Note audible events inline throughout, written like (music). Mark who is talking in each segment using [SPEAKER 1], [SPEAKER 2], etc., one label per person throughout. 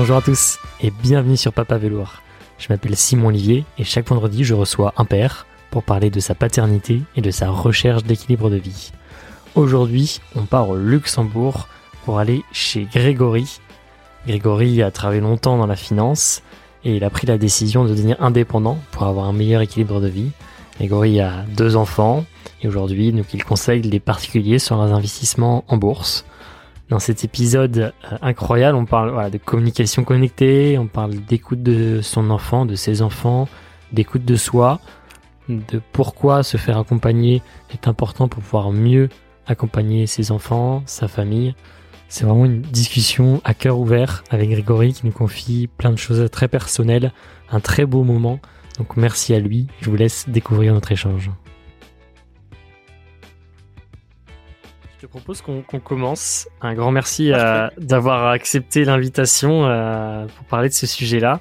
[SPEAKER 1] Bonjour à tous et bienvenue sur Papa Velours. Je m'appelle Simon Olivier et chaque vendredi je reçois un père pour parler de sa paternité et de sa recherche d'équilibre de vie. Aujourd'hui, on part au Luxembourg pour aller chez Grégory. Grégory a travaillé longtemps dans la finance et il a pris la décision de devenir indépendant pour avoir un meilleur équilibre de vie. Grégory a deux enfants et aujourd'hui, il conseille les particuliers sur leurs investissements en bourse. Dans cet épisode euh, incroyable, on parle de communication connectée, on parle d'écoute de son enfant, de ses enfants, d'écoute de soi, de pourquoi se faire accompagner est important pour pouvoir mieux accompagner ses enfants, sa famille. C'est vraiment une discussion à cœur ouvert avec Grégory qui nous confie plein de choses très personnelles, un très beau moment. Donc merci à lui, je vous laisse découvrir notre échange. Je te propose qu'on commence. Un grand merci euh, d'avoir accepté l'invitation euh, pour parler de ce sujet-là.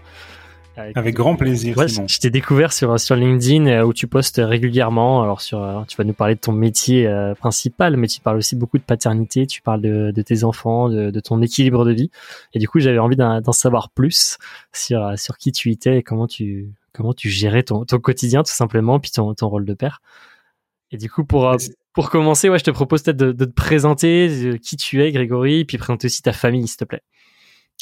[SPEAKER 2] Avec grand plaisir.
[SPEAKER 1] je t'ai découvert sur sur LinkedIn euh, où tu postes régulièrement. Alors sur, tu vas nous parler de ton métier principal, mais tu parles aussi beaucoup de paternité. Tu parles de, de tes enfants, de, de, ton équilibre de vie. Et du coup, j'avais envie d'en savoir plus sur sur qui tu étais et comment tu comment tu gérais ton, ton quotidien tout simplement, puis ton, ton rôle de père. Et du coup, pour pour commencer, ouais, je te propose peut-être de, te présenter qui tu es, Grégory, puis présenter aussi ta famille, s'il te plaît.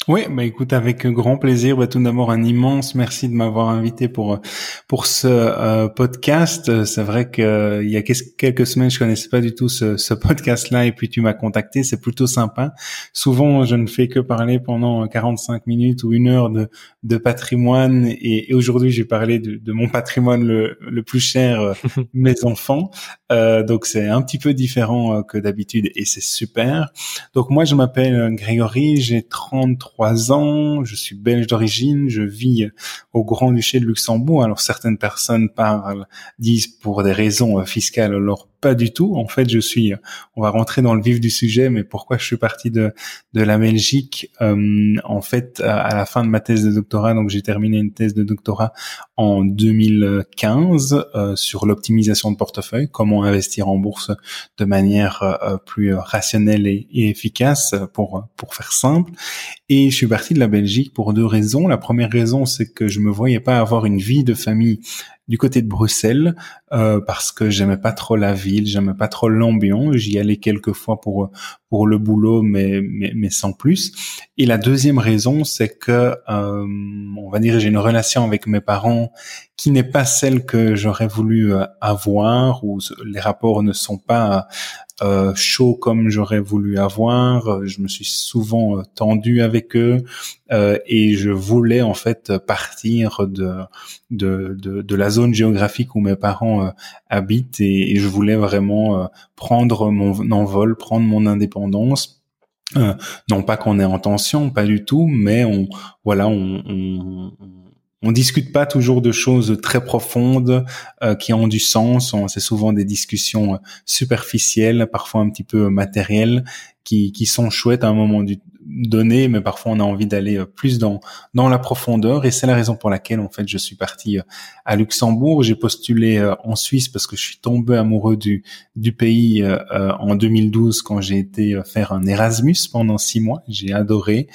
[SPEAKER 2] Oui, bah écoute, avec grand plaisir. Bah, tout d'abord, un immense merci de m'avoir invité pour pour ce euh, podcast. C'est vrai que euh, il y a quelques semaines, je connaissais pas du tout ce, ce podcast-là, et puis tu m'as contacté. C'est plutôt sympa. Souvent, je ne fais que parler pendant 45 minutes ou une heure de de patrimoine, et, et aujourd'hui, j'ai parlé de, de, mon patrimoine le, le plus cher, euh, (laughs) mes enfants. Donc, c'est un petit peu différent que d'habitude, et c'est super. Donc, moi, je m'appelle Grégory, j'ai 33 ans, je suis belge d'origine, je vis au Grand-Duché de Luxembourg. Alors certaines personnes parlent, disent pour des raisons fiscales, alors pas du tout. En fait, je suis, on va rentrer dans le vif du sujet, mais pourquoi je suis parti de, de la Belgique euh, En fait, à, la fin de ma thèse de doctorat, donc j'ai terminé une thèse de doctorat en 2015 euh, sur l'optimisation de portefeuille, comment investir en bourse de manière euh, plus rationnelle et, et, efficace, pour pour faire simple. Et je suis parti de la Belgique pour deux raisons. La première raison, c'est que je me voyais pas avoir une vie de famille du côté de Bruxelles euh, parce que j'aimais pas trop la ville, j'aimais pas trop l'ambiance. J'y allais quelques fois pour pour le boulot, mais, sans plus. Et la deuxième raison, c'est que euh, on va dire j'ai une relation avec mes parents qui n'est pas celle que j'aurais voulu euh, avoir, ou les rapports ne sont pas euh, comme j'aurais voulu avoir. Euh, je me suis souvent euh, tendu avec eux euh, et je voulais en fait partir de de, de, de la zone géographique où mes parents habitent et, et, je voulais vraiment prendre mon envol, prendre mon indépendance. Non pas qu'on est en tension, pas du tout, mais on voilà, on, on on discute pas toujours de choses très profondes euh, qui ont du sens. C'est souvent des discussions euh, superficielles, parfois un petit peu matérielles, qui, qui sont chouettes à un moment du, donné, mais parfois on a envie d'aller euh, plus dans dans la profondeur. Et c'est la raison pour laquelle en fait je suis parti à Luxembourg. J'ai postulé en Suisse parce que je suis tombé amoureux du du pays en 2012 quand j'ai été faire un Erasmus pendant six mois. J'ai adoré.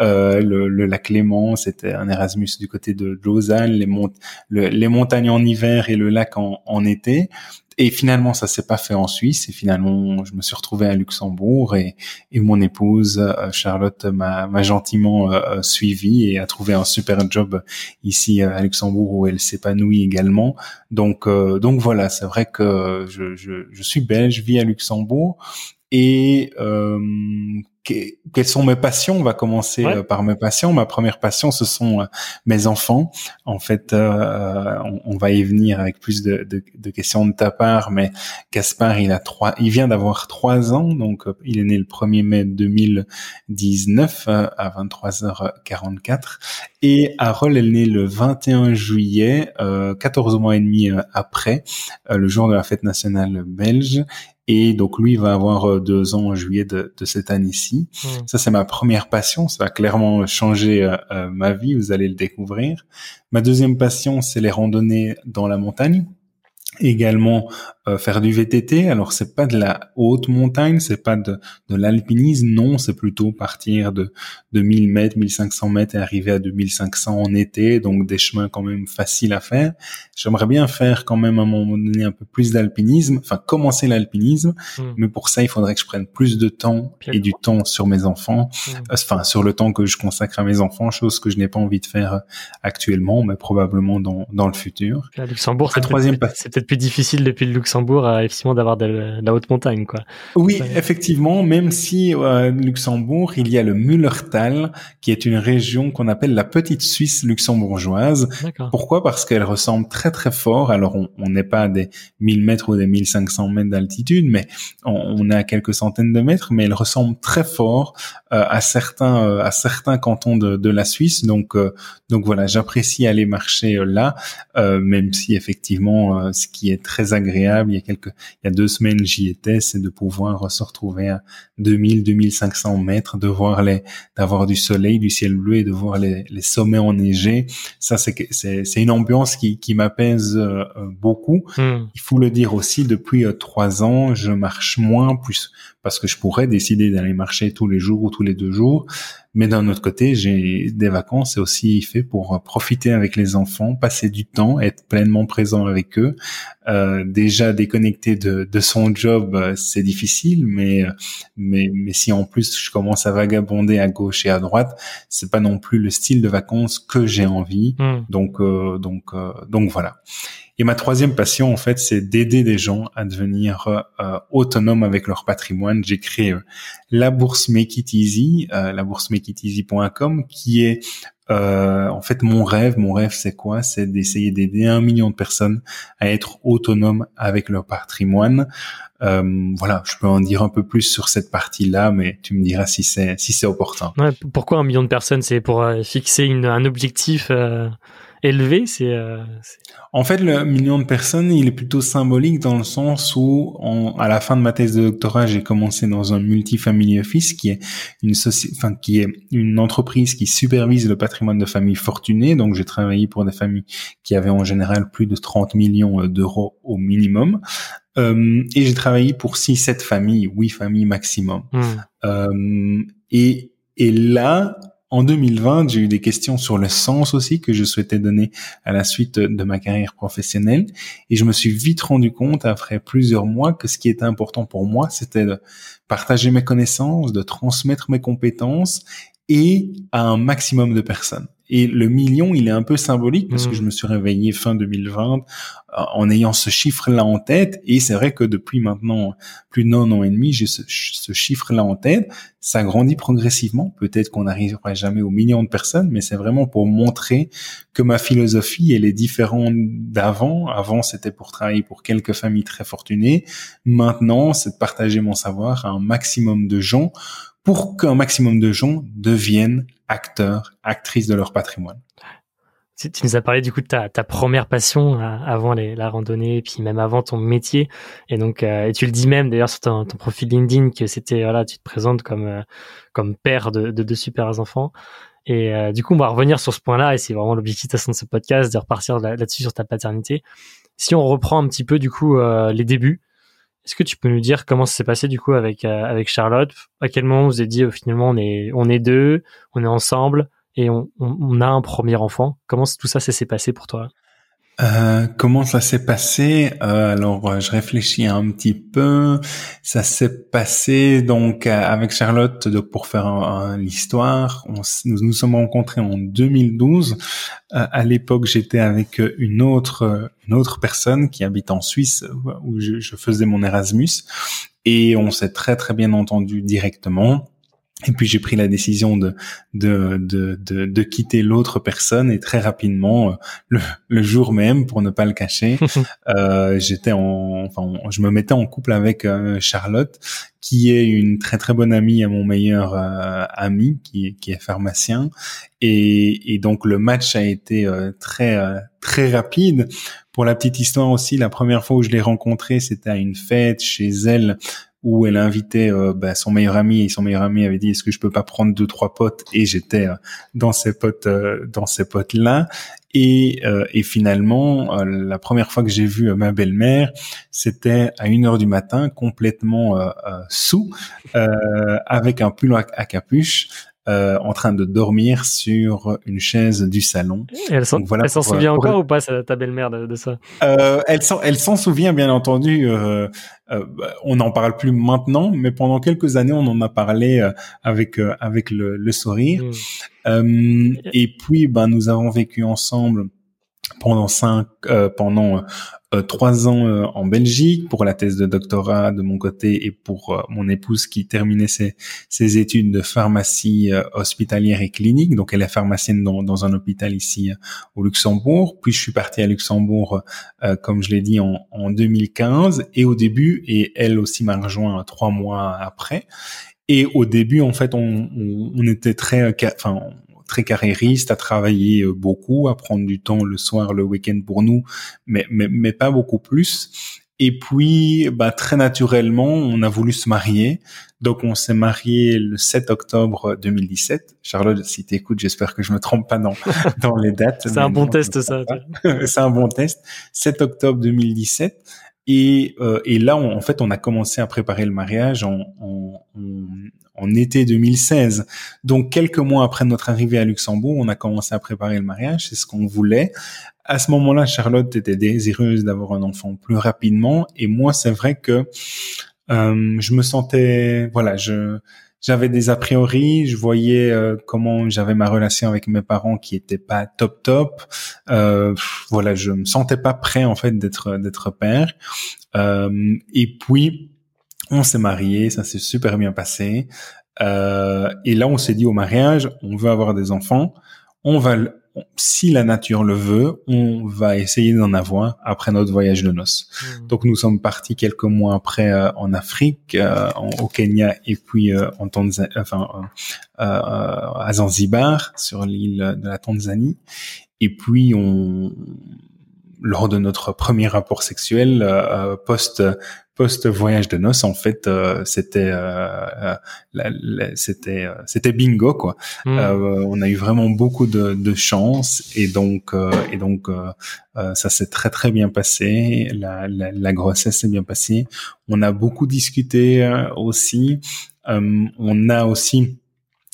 [SPEAKER 2] Euh, le, le, lac Léman, c'était un Erasmus du côté de Lausanne, les, mont les montagnes en hiver et le lac en, en été. Et finalement, ça s'est pas fait en Suisse. Et finalement, je me suis retrouvé à Luxembourg et, et mon épouse euh, Charlotte m'a gentiment euh, euh, suivi et a trouvé un super job ici à Luxembourg où elle s'épanouit également. Donc, donc voilà, c'est vrai que je, je, je, suis belge, vis à Luxembourg et euh, quelles sont mes passions? On va commencer euh, par mes passions. Ma première passion, ce sont euh, mes enfants. En fait, euh, on, va y venir avec plus de, de, de, questions de ta part, mais Gaspard, il a trois, il vient d'avoir trois ans, donc il est né le 1er mai 2019 à 23h44, et Harold est né le 21 juillet, euh, 14 mois et demi après, le jour de la fête nationale belge, et donc lui va avoir euh, deux ans en juillet de, de cette année-ci. Hmm. Ça c'est ma première passion, ça va clairement changer euh, euh, ma vie, vous allez le découvrir. Ma deuxième passion c'est les randonnées dans la montagne également faire du VTT. Alors c'est pas de la haute montagne, c'est pas de, de l'alpinisme, non, c'est plutôt partir de, de 1000 mètres, 1500 mètres et arriver à 2500 en été, donc des chemins quand même faciles à faire. J'aimerais bien faire quand même à un moment donné un peu plus d'alpinisme, enfin commencer l'alpinisme, hmm. mais pour ça il faudrait que je prenne plus de temps et du temps sur mes enfants, hmm. euh, enfin sur le temps que je consacre à mes enfants, chose que je n'ai pas envie de faire actuellement, mais probablement dans, dans le futur.
[SPEAKER 1] À Luxembourg, c'est peut-être plus difficile depuis le Luxembourg effectivement d'avoir de, la haute montagne, quoi.
[SPEAKER 2] Oui, effectivement, même si euh, Luxembourg, il y a le Müllertal, qui est une région qu'on appelle la petite Suisse luxembourgeoise. Pourquoi? Parce qu'elle ressemble très très fort. Alors on n'est pas à des 1000 mètres ou des 1500 mètres d'altitude, mais on, on, est à quelques centaines de mètres, mais elle ressemble très fort à certains euh, à certains cantons de, de la Suisse. Donc donc voilà, j'apprécie aller marcher là, même si effectivement ce qui est très agréable, il y a quelques il y a deux semaines j'y étais, c'est de pouvoir se retrouver à 2000 2500 mètres, de voir les d'avoir du soleil, du ciel bleu et de voir les, les sommets enneigés. Ça c'est c'est c'est une ambiance qui qui m'apaise euh, beaucoup. Hmm. Il faut le dire aussi depuis euh, trois ans, je marche moins plus parce que je pourrais décider d'aller marcher tous les jours ou tous les deux jours. Mais d'un autre côté, j'ai des vacances, c'est aussi fait pour profiter avec les enfants, passer du temps, être pleinement présent avec eux. Euh, déjà déconnecté de, de son job, euh, c'est difficile, mais mais mais si en plus je commence à vagabonder à gauche et à droite, c'est pas non plus le style de vacances que j'ai envie. Hmm. Donc euh, donc euh, donc voilà. Et ma troisième passion, en fait, c'est d'aider des gens à devenir euh, autonomes avec leur patrimoine. J'ai créé euh, la bourse Make It Easy, euh, la bourse makeiteasy.com, qui est en fait mon rêve. Mon rêve, c'est quoi? C'est d'essayer d'aider un million de personnes à être autonomes avec leur patrimoine. voilà, je peux en dire un peu plus sur cette partie-là, mais tu me diras si c'est si c'est opportun.
[SPEAKER 1] Ouais, pourquoi un million de personnes? C'est pour fixer une, un objectif élevé euh, C'est
[SPEAKER 2] en fait le million de personnes, il est plutôt symbolique dans le sens où, à la fin de ma thèse de doctorat, j'ai commencé dans un multifamily office qui est une enfin qui est une entreprise qui supervise le patrimoine de familles fortunées. Donc j'ai travaillé pour des familles qui avaient en général plus de 30 millions euh, d'euros au minimum. Euh, et j'ai travaillé pour 6-7 familles, 8 familles maximum. Euh, et, et là, en 2020, j'ai eu des questions sur le sens aussi que je souhaitais donner à la suite de ma carrière professionnelle. Et je me suis vite rendu compte, après plusieurs mois, que ce qui était important pour moi, c'était de partager mes connaissances, de transmettre mes compétences et à un maximum de personnes. Et le million, il est un peu symbolique parce que je mmh. me suis réveillé fin 2020 euh, en ayant ce chiffre-là en tête. Et c'est vrai que depuis maintenant plus d'un an et demi, j'ai ce, chiffre-là en tête. Ça grandit progressivement. Peut-être qu'on n'arrivera jamais au million de personnes, mais c'est vraiment pour montrer que ma philosophie, elle est différente d'avant. Avant, c'était pour travailler pour quelques familles très fortunées. Maintenant, c'est de partager mon savoir à un maximum de gens pour qu'un maximum de gens deviennent acteurs, actrices de leur patrimoine.
[SPEAKER 1] Tu, nous as parlé du coup de ta, première passion euh, avant la randonnée, puis même avant ton métier. Et donc, euh, et tu le dis même d'ailleurs sur ton, profil LinkedIn que c'était voilà, tu te présentes comme euh, comme père de, de deux super enfants. Et du coup, on va revenir sur ce point-là, et c'est vraiment l'objectif de ce podcast, de repartir là-dessus sur ta paternité. Si on reprend un petit peu du coup les débuts, est-ce que tu peux nous dire comment ça s'est passé du coup avec euh, avec Charlotte? À quel moment vous avez dit oh, finalement on est on est deux, on est ensemble et on, on, a un premier enfant? Comment tout ça s'est passé pour toi?
[SPEAKER 2] Euh, comment ça s'est passé? Euh, Alors, euh, je réfléchis un petit peu. Ça s'est passé donc euh, avec Charlotte, donc pour faire l'histoire. Nous nous sommes rencontrés en 2012. à l'époque, j'étais avec une autre une autre personne qui habite en Suisse où je, je faisais mon Erasmus et on s'est très très bien entendu directement. Et puis j'ai pris la décision de de de de, de quitter l'autre personne et très rapidement euh, le, le, jour même pour ne pas le cacher, (laughs) euh, j'étais en enfin je me mettais en couple avec euh, Charlotte qui est une très très bonne amie à mon meilleur euh, ami qui qui est pharmacien et, et donc le match a été très très rapide. Pour la petite histoire aussi, la première fois où je l'ai rencontrée, c'était à une fête chez elle où elle a invité bah, son meilleur ami et son meilleur ami avait dit est-ce que je peux pas prendre deux trois potes? Et j'étais dans ces potes dans ces potes là et, et finalement la première fois que j'ai vu ma belle-mère c'était à une heure du matin complètement sous avec un pull à capuche euh, en train de dormir sur une chaise du salon.
[SPEAKER 1] elle s'en souvient encore ou pas, ta belle-mère, de, ça?
[SPEAKER 2] Euh, Elle s'en elle s'en souvient, bien entendu. Euh, euh, on n'en parle plus maintenant, mais pendant quelques années, on en a parlé euh, avec avec le, le sourire. Hmm. et puis, ben, nous avons vécu ensemble pendant cinq, pendant euh, trois ans euh, en Belgique pour la thèse de doctorat de mon côté et pour euh, mon épouse qui terminait ses, ses études de pharmacie hospitalière et clinique. Donc elle est pharmacienne dans, dans un hôpital ici au Luxembourg. Puis je suis parti à Luxembourg, comme je l'ai dit, en, en 2015 et au début, et elle aussi m'a rejoint trois mois après. Et au début, en fait, on, on, on était très, enfin, très carriériste, à travailler euh, beaucoup, à prendre du temps le soir, le week-end pour nous, mais, mais, mais pas beaucoup plus. Et puis, bah, très naturellement, on a voulu se marier. Donc, on s'est marié le 7 octobre 2017. Charlotte, si t'écoutes, j'espère que je me trompe pas dans, (laughs) dans les dates.
[SPEAKER 1] C'est un bon test, ça. (laughs)
[SPEAKER 2] C'est un bon test. 7 octobre 2017. Et, euh, et là, en fait, on a commencé à préparer le mariage en, en, en, été 2016. Donc, quelques mois après notre arrivée à Luxembourg, on a commencé à préparer le mariage. C'est ce qu'on voulait. À ce moment-là, Charlotte était désireuse d'avoir un enfant plus rapidement. Et moi, c'est vrai que euh, je me sentais, voilà, je j'avais des a priori, je voyais euh, comment j'avais ma relation avec mes parents qui était pas top top. Euh, voilà, je me sentais pas prêt en fait d'être d'être père. Euh, et puis on s'est marié, ça s'est super bien passé. Euh, et là, on s'est dit au mariage, on veut avoir des enfants, on va si la nature le veut, on va essayer d'en avoir après notre voyage de noces. Hmm. Donc nous sommes partis quelques mois après euh, en Afrique, euh, au Kenya et puis euh, en Tanzanie, enfin à Zanzibar sur l'île de la Tanzanie. Et puis on lors de notre premier rapport sexuel post post voyage de noces en fait euh, c'était euh, euh, c'était c'était bingo quoi. Hmm. on a eu vraiment beaucoup de, de chance et donc et donc ça s'est très très bien passé. La, la, la grossesse s'est bien passée. On a beaucoup discuté aussi. On a aussi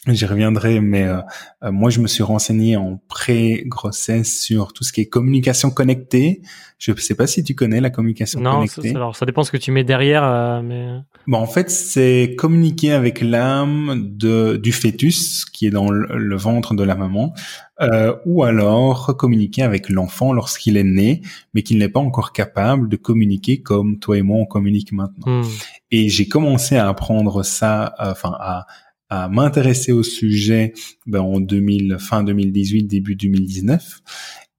[SPEAKER 2] J'y reviendrai, mais euh, euh, moi je me suis renseigné en pré-grossesse sur tout ce qui est communication connectée. Je ne sais pas si tu connais la communication connectée.
[SPEAKER 1] Non, alors ça dépend ce que tu mets derrière, euh, mais.
[SPEAKER 2] Bon, en fait, c'est communiquer avec l'âme de du fœtus qui est dans le, ventre de la maman, euh, ou alors communiquer avec l'enfant lorsqu'il est né, mais qu'il n'est pas encore capable de communiquer comme toi et moi on communique maintenant. Hmm. Et j'ai commencé à apprendre ça, enfin à à m'intéresser au sujet ben, en 2000, fin 2018, début 2019.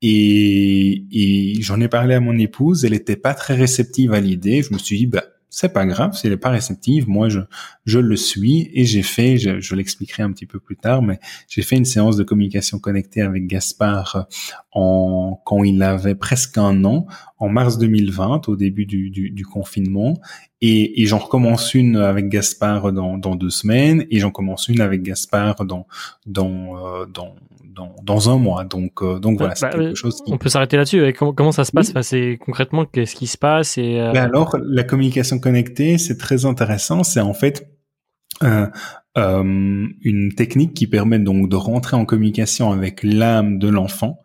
[SPEAKER 2] Et, et j'en ai parlé à mon épouse, elle était pas très réceptive à l'idée. Je me suis dit, ben, c'est pas grave, si elle est pas réceptive, moi je je le suis et j'ai fait, je, je l'expliquerai un petit peu plus tard, mais j'ai fait une séance de communication connectée avec Gaspard en quand il avait presque un an, en mars 2020, au début du, du, du confinement, et, et j'en recommence une avec Gaspard dans, dans deux semaines, et j'en commence une avec Gaspard dans dans euh, dans dans, dans un mois. Donc, euh, donc voilà, c'est bah, quelque chose.
[SPEAKER 1] On peut s'arrêter là-dessus. Comment, comment ça se passe? Enfin, C'est concrètement qu'est-ce qui se passe? Et.
[SPEAKER 2] Euh... Ben alors, la communication connectée, c'est très intéressant. C'est en fait euh, euh, une technique qui permet donc de rentrer en communication avec l'âme de l'enfant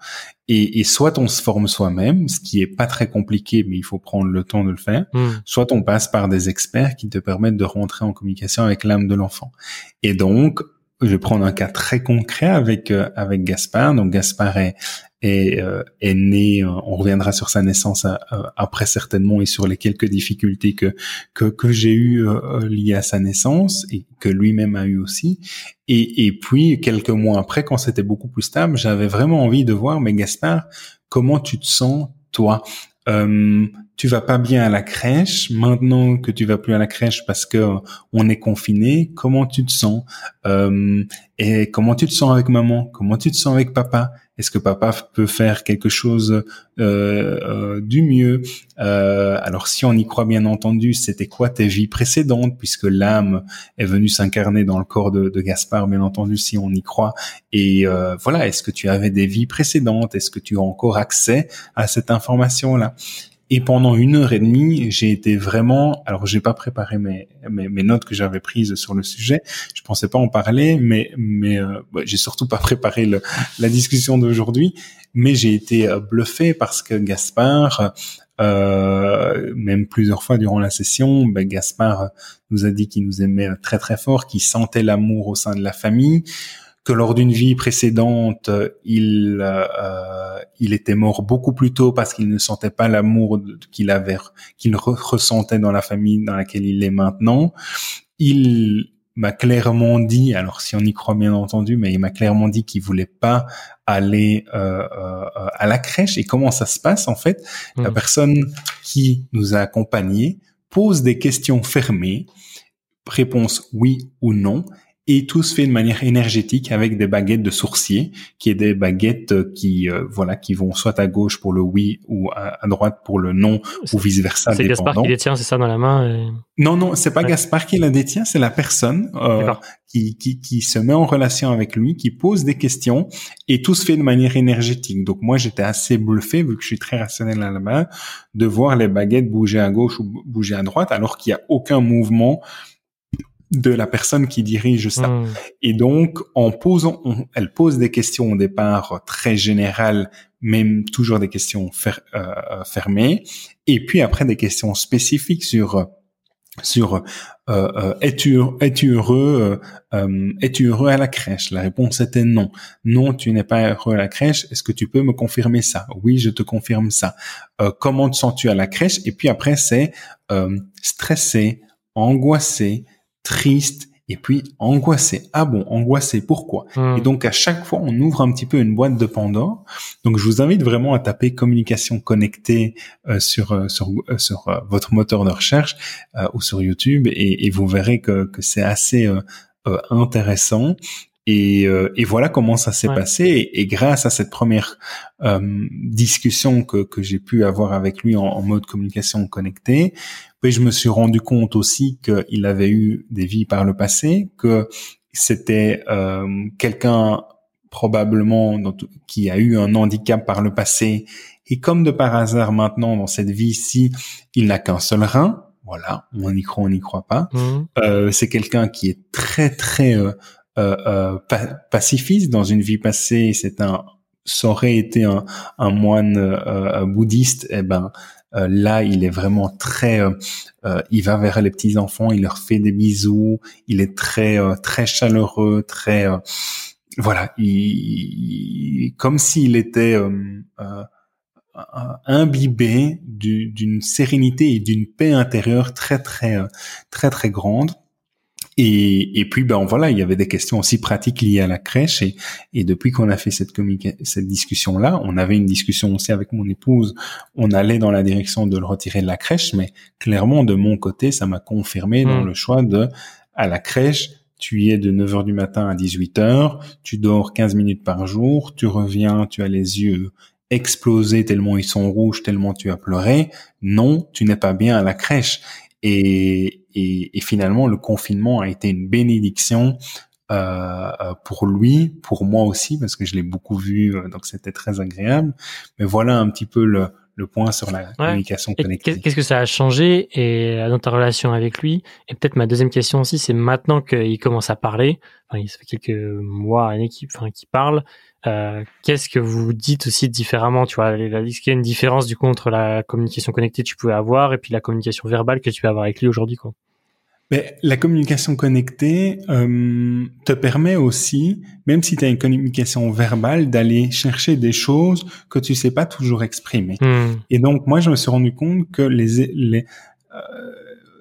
[SPEAKER 2] et, et, soit on se forme soi-même, ce qui est pas très compliqué, mais il faut prendre le temps de le faire. Hmm. Soit on passe par des experts qui te permettent de rentrer en communication avec l'âme de l'enfant. Et donc, je vais prendre un cas très concret avec euh, avec Gaspard. Donc Gaspard est est, euh, est né. Euh, on reviendra sur sa naissance après certainement et sur les quelques difficultés que que, que j'ai eues liées à sa naissance et que lui-même a eu aussi. Et, et puis quelques mois après, quand c'était beaucoup plus stable, j'avais vraiment envie de voir, mais Gaspard, comment tu te sens toi? Euh, tu vas pas bien à la crèche. Maintenant que tu vas plus à la crèche parce que on est confiné, comment tu te sens euh, et comment tu te sens avec maman, comment tu te sens avec papa, est-ce que papa peut faire quelque chose euh, euh, du mieux? Euh, Alors si on y croit bien entendu, c'était quoi tes vies précédentes puisque l'âme est venue s'incarner dans le corps de, de, Gaspard, bien entendu, si on y croit. Et voilà, est-ce que tu avais des vies précédentes? Est-ce que tu as encore accès à cette information-là? Et pendant une heure et demie, j'ai été vraiment, alors j'ai pas préparé mes, mes, mes notes que j'avais prises sur le sujet, je pensais pas en parler, mais mais euh, j'ai surtout pas (laughs) préparé le, la discussion d'aujourd'hui, mais j'ai été euh, bluffé parce que Gaspard, euh, même plusieurs fois durant la session, ben Gaspard nous a dit qu'il nous aimait très très fort, qu'il sentait l'amour au sein de la famille que lors d'une vie précédente, il euh, il était mort beaucoup plus tôt parce qu'il ne sentait pas l'amour qu'il avait qu'il ressentait dans la famille dans laquelle il est maintenant. Il m'a clairement dit, alors si on y croit bien entendu, mais il m'a clairement dit qu'il voulait pas aller euh, euh, à la crèche. Et comment ça se passe en fait? La mmh. personne qui nous a accompagnés pose des questions fermées, réponse oui ou non, et tout se fait de manière énergétique avec des baguettes de sourcier, qui est des baguettes euh, qui euh, voilà qui vont soit à gauche pour le oui ou à, droite pour le non ou vice versa.
[SPEAKER 1] C'est Gaspard qui les tient, c'est ça dans la main.
[SPEAKER 2] Non non, c'est pas Gaspard qui la détient, c'est la personne euh, qui, qui qui se met en relation avec lui, qui pose des questions et tout se fait de manière énergétique. Donc moi j'étais assez bluffé vu que je suis très rationnel à la main de voir les baguettes bouger à gauche ou bouger à droite alors qu'il y a aucun mouvement de la personne qui dirige ça. Hmm. Et donc, en posant, elle pose des questions au départ très générales, même toujours des questions euh, euh, fermées, et puis après des questions spécifiques sur sur euh, euh es-tu es-tu heureux es-tu heureux à la crèche? La réponse était non. Non, tu n'es pas heureux à la crèche. Est-ce que tu peux me confirmer ça? Oui, je te confirme ça. comment te sens-tu à la crèche? Et puis après c'est stressé, angoissé, triste et puis angoissé. Ah bon, angoissé, pourquoi? Hmm. Et donc à chaque fois, on ouvre un petit peu une boîte de Pandore. Donc je vous invite vraiment à taper communication connectée euh, sur euh, sur euh, sur votre moteur de recherche ou sur YouTube et, et, vous verrez que, que c'est assez intéressant. Et, et, voilà comment ça s'est passé. Et, grâce à cette première discussion que, que j'ai pu avoir avec lui en, en mode communication connectée, puis je me suis rendu compte aussi qu'il avait eu des vies par le passé, que c'était euh, quelqu'un probablement qui a eu un handicap par le passé et comme de par hasard maintenant dans cette vie-ci, il n'a qu'un seul rein. Voilà, on y croit, on n'y croit pas. Mmh. Euh, c'est quelqu'un qui est très très euh, euh, euh pacifiste dans une vie passée. C'est un, ça aurait été un, un moine euh, bouddhiste. Eh ben, euh, là, il est vraiment très, euh, euh, il va vers les petits enfants, il leur fait des bisous, il est très très chaleureux, très voilà, il, comme s'il était imbibé d'une sérénité et d'une paix intérieure très très très très grande. Et, et puis, ben voilà, il y avait des questions aussi pratiques liées à la crèche. Et, et depuis qu'on a fait cette, cette discussion-là, on avait une discussion aussi avec mon épouse. On allait dans la direction de le retirer de la crèche, mais clairement, de mon côté, ça m'a confirmé dans mmh. le choix de, à la crèche, tu y es de 9 heures du matin à 18 heures, tu dors 15 minutes par jour, tu reviens, tu as les yeux explosés tellement ils sont rouges, tellement tu as pleuré. Non, tu n'es pas bien à la crèche. Et, et, et, finalement, le confinement a été une bénédiction euh, euh, pour lui, pour moi aussi, parce que je l'ai beaucoup vu, euh, donc c'était très agréable. Mais voilà un petit peu le, le point sur la communication connectée.
[SPEAKER 1] Qu'est-ce que ça a changé et dans ta relation avec lui Et peut-être ma deuxième question aussi, c'est maintenant qu'il commence à parler, enfin, il fait quelques mois, une équipe, enfin, qui parle. Euh, qu'est-ce que vous dites aussi différemment Tu vois, est-ce qu'il y a une différence du coup entre la communication connectée que tu pouvais avoir et puis la communication verbale que tu peux avoir avec lui aujourd'hui, quoi?
[SPEAKER 2] Mais la communication connectée euh, te permet aussi, même si tu as une communication verbale, d'aller chercher des choses que tu sais pas toujours exprimer. Hmm. Et donc moi, je me suis rendu compte que les, les euh,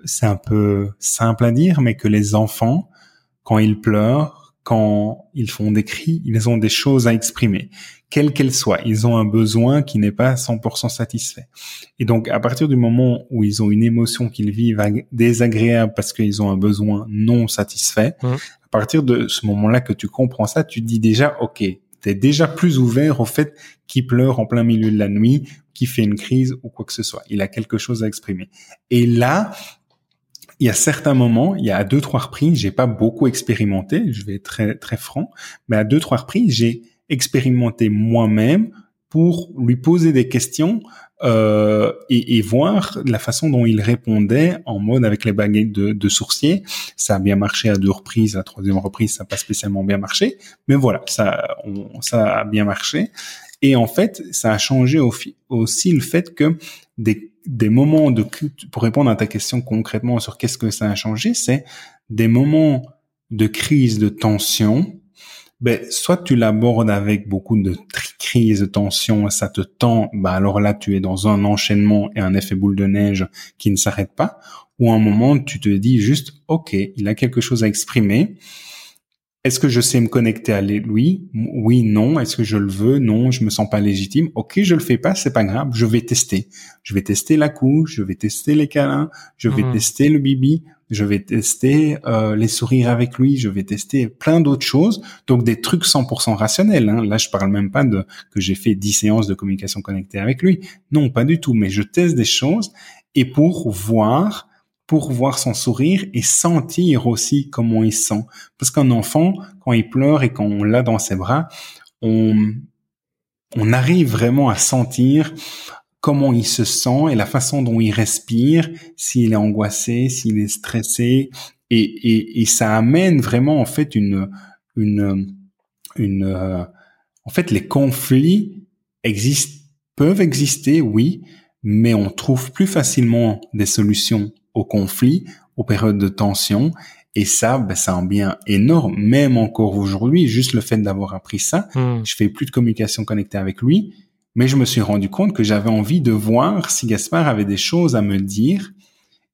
[SPEAKER 2] c'est un peu simple à dire, mais que les enfants, quand ils pleurent, quand ils font des cris, ils ont des choses à exprimer, quelles qu'elles soient. Ils ont un besoin qui n'est pas 100% satisfait. Et donc, à partir du moment où ils ont une émotion qu'ils vivent désagréable parce qu'ils ont un besoin non satisfait, mmh. à partir de ce moment-là que tu comprends ça, tu dis déjà, OK, tu es déjà plus ouvert au fait qu'il pleure en plein milieu de la nuit, qu'il fait une crise ou quoi que ce soit. Il a quelque chose à exprimer. Et là, il y a certains moments, il y a deux trois reprises, j'ai pas beaucoup expérimenté, je vais être très très franc, mais à deux trois reprises, j'ai expérimenté moi-même pour lui poser des questions euh, et, et, voir la façon dont il répondait en mode avec les baguettes de, de, sourcier. Ça a bien marché à deux reprises, la troisième reprise ça n'a pas spécialement bien marché, mais voilà, ça, ça a bien marché. Et en fait, ça a changé aussi le fait que des, des moments de pour répondre à ta question concrètement sur qu'est-ce que ça a changé, c'est des moments de crise, de tension. Ben, soit tu l'abordes avec beaucoup de crise, de tension, ça te tend, ben alors là tu es dans un enchaînement et un effet boule de neige qui ne s'arrête pas. Ou un moment tu te dis juste, ok, il a quelque chose à exprimer est-ce que je sais me connecter à lui Oui, non. Est-ce que je le veux Non, je me sens pas légitime. Ok, je le fais pas, c'est pas grave. Je vais tester. Je vais tester la couche, je vais tester les câlins, je vais mhm. tester le bibi, je vais tester euh, les sourires avec lui, je vais tester plein d'autres choses. Donc des trucs 100% rationnels. Hein. Là, je parle même pas de que j'ai fait 10 séances de communication connectée avec lui. Non, pas du tout. Mais je teste des choses et pour voir pour voir son sourire et sentir aussi comment il sent. Parce qu'un enfant, quand il pleure et qu'on l'a dans ses bras, on, on arrive vraiment à sentir comment il se sent et la façon dont il respire, s'il est angoissé, s'il est stressé, et, et, et, ça amène vraiment en fait une une une euh, en fait les conflits existent peuvent exister oui mais on trouve plus facilement des solutions aux conflits, aux périodes de tension. Et ça, ben, c'est un bien énorme. Même encore aujourd'hui, juste le fait d'avoir appris ça, hmm. je fais plus de communication connectée avec lui, mais je me suis rendu compte que j'avais envie de voir si Gaspard avait des choses à me dire.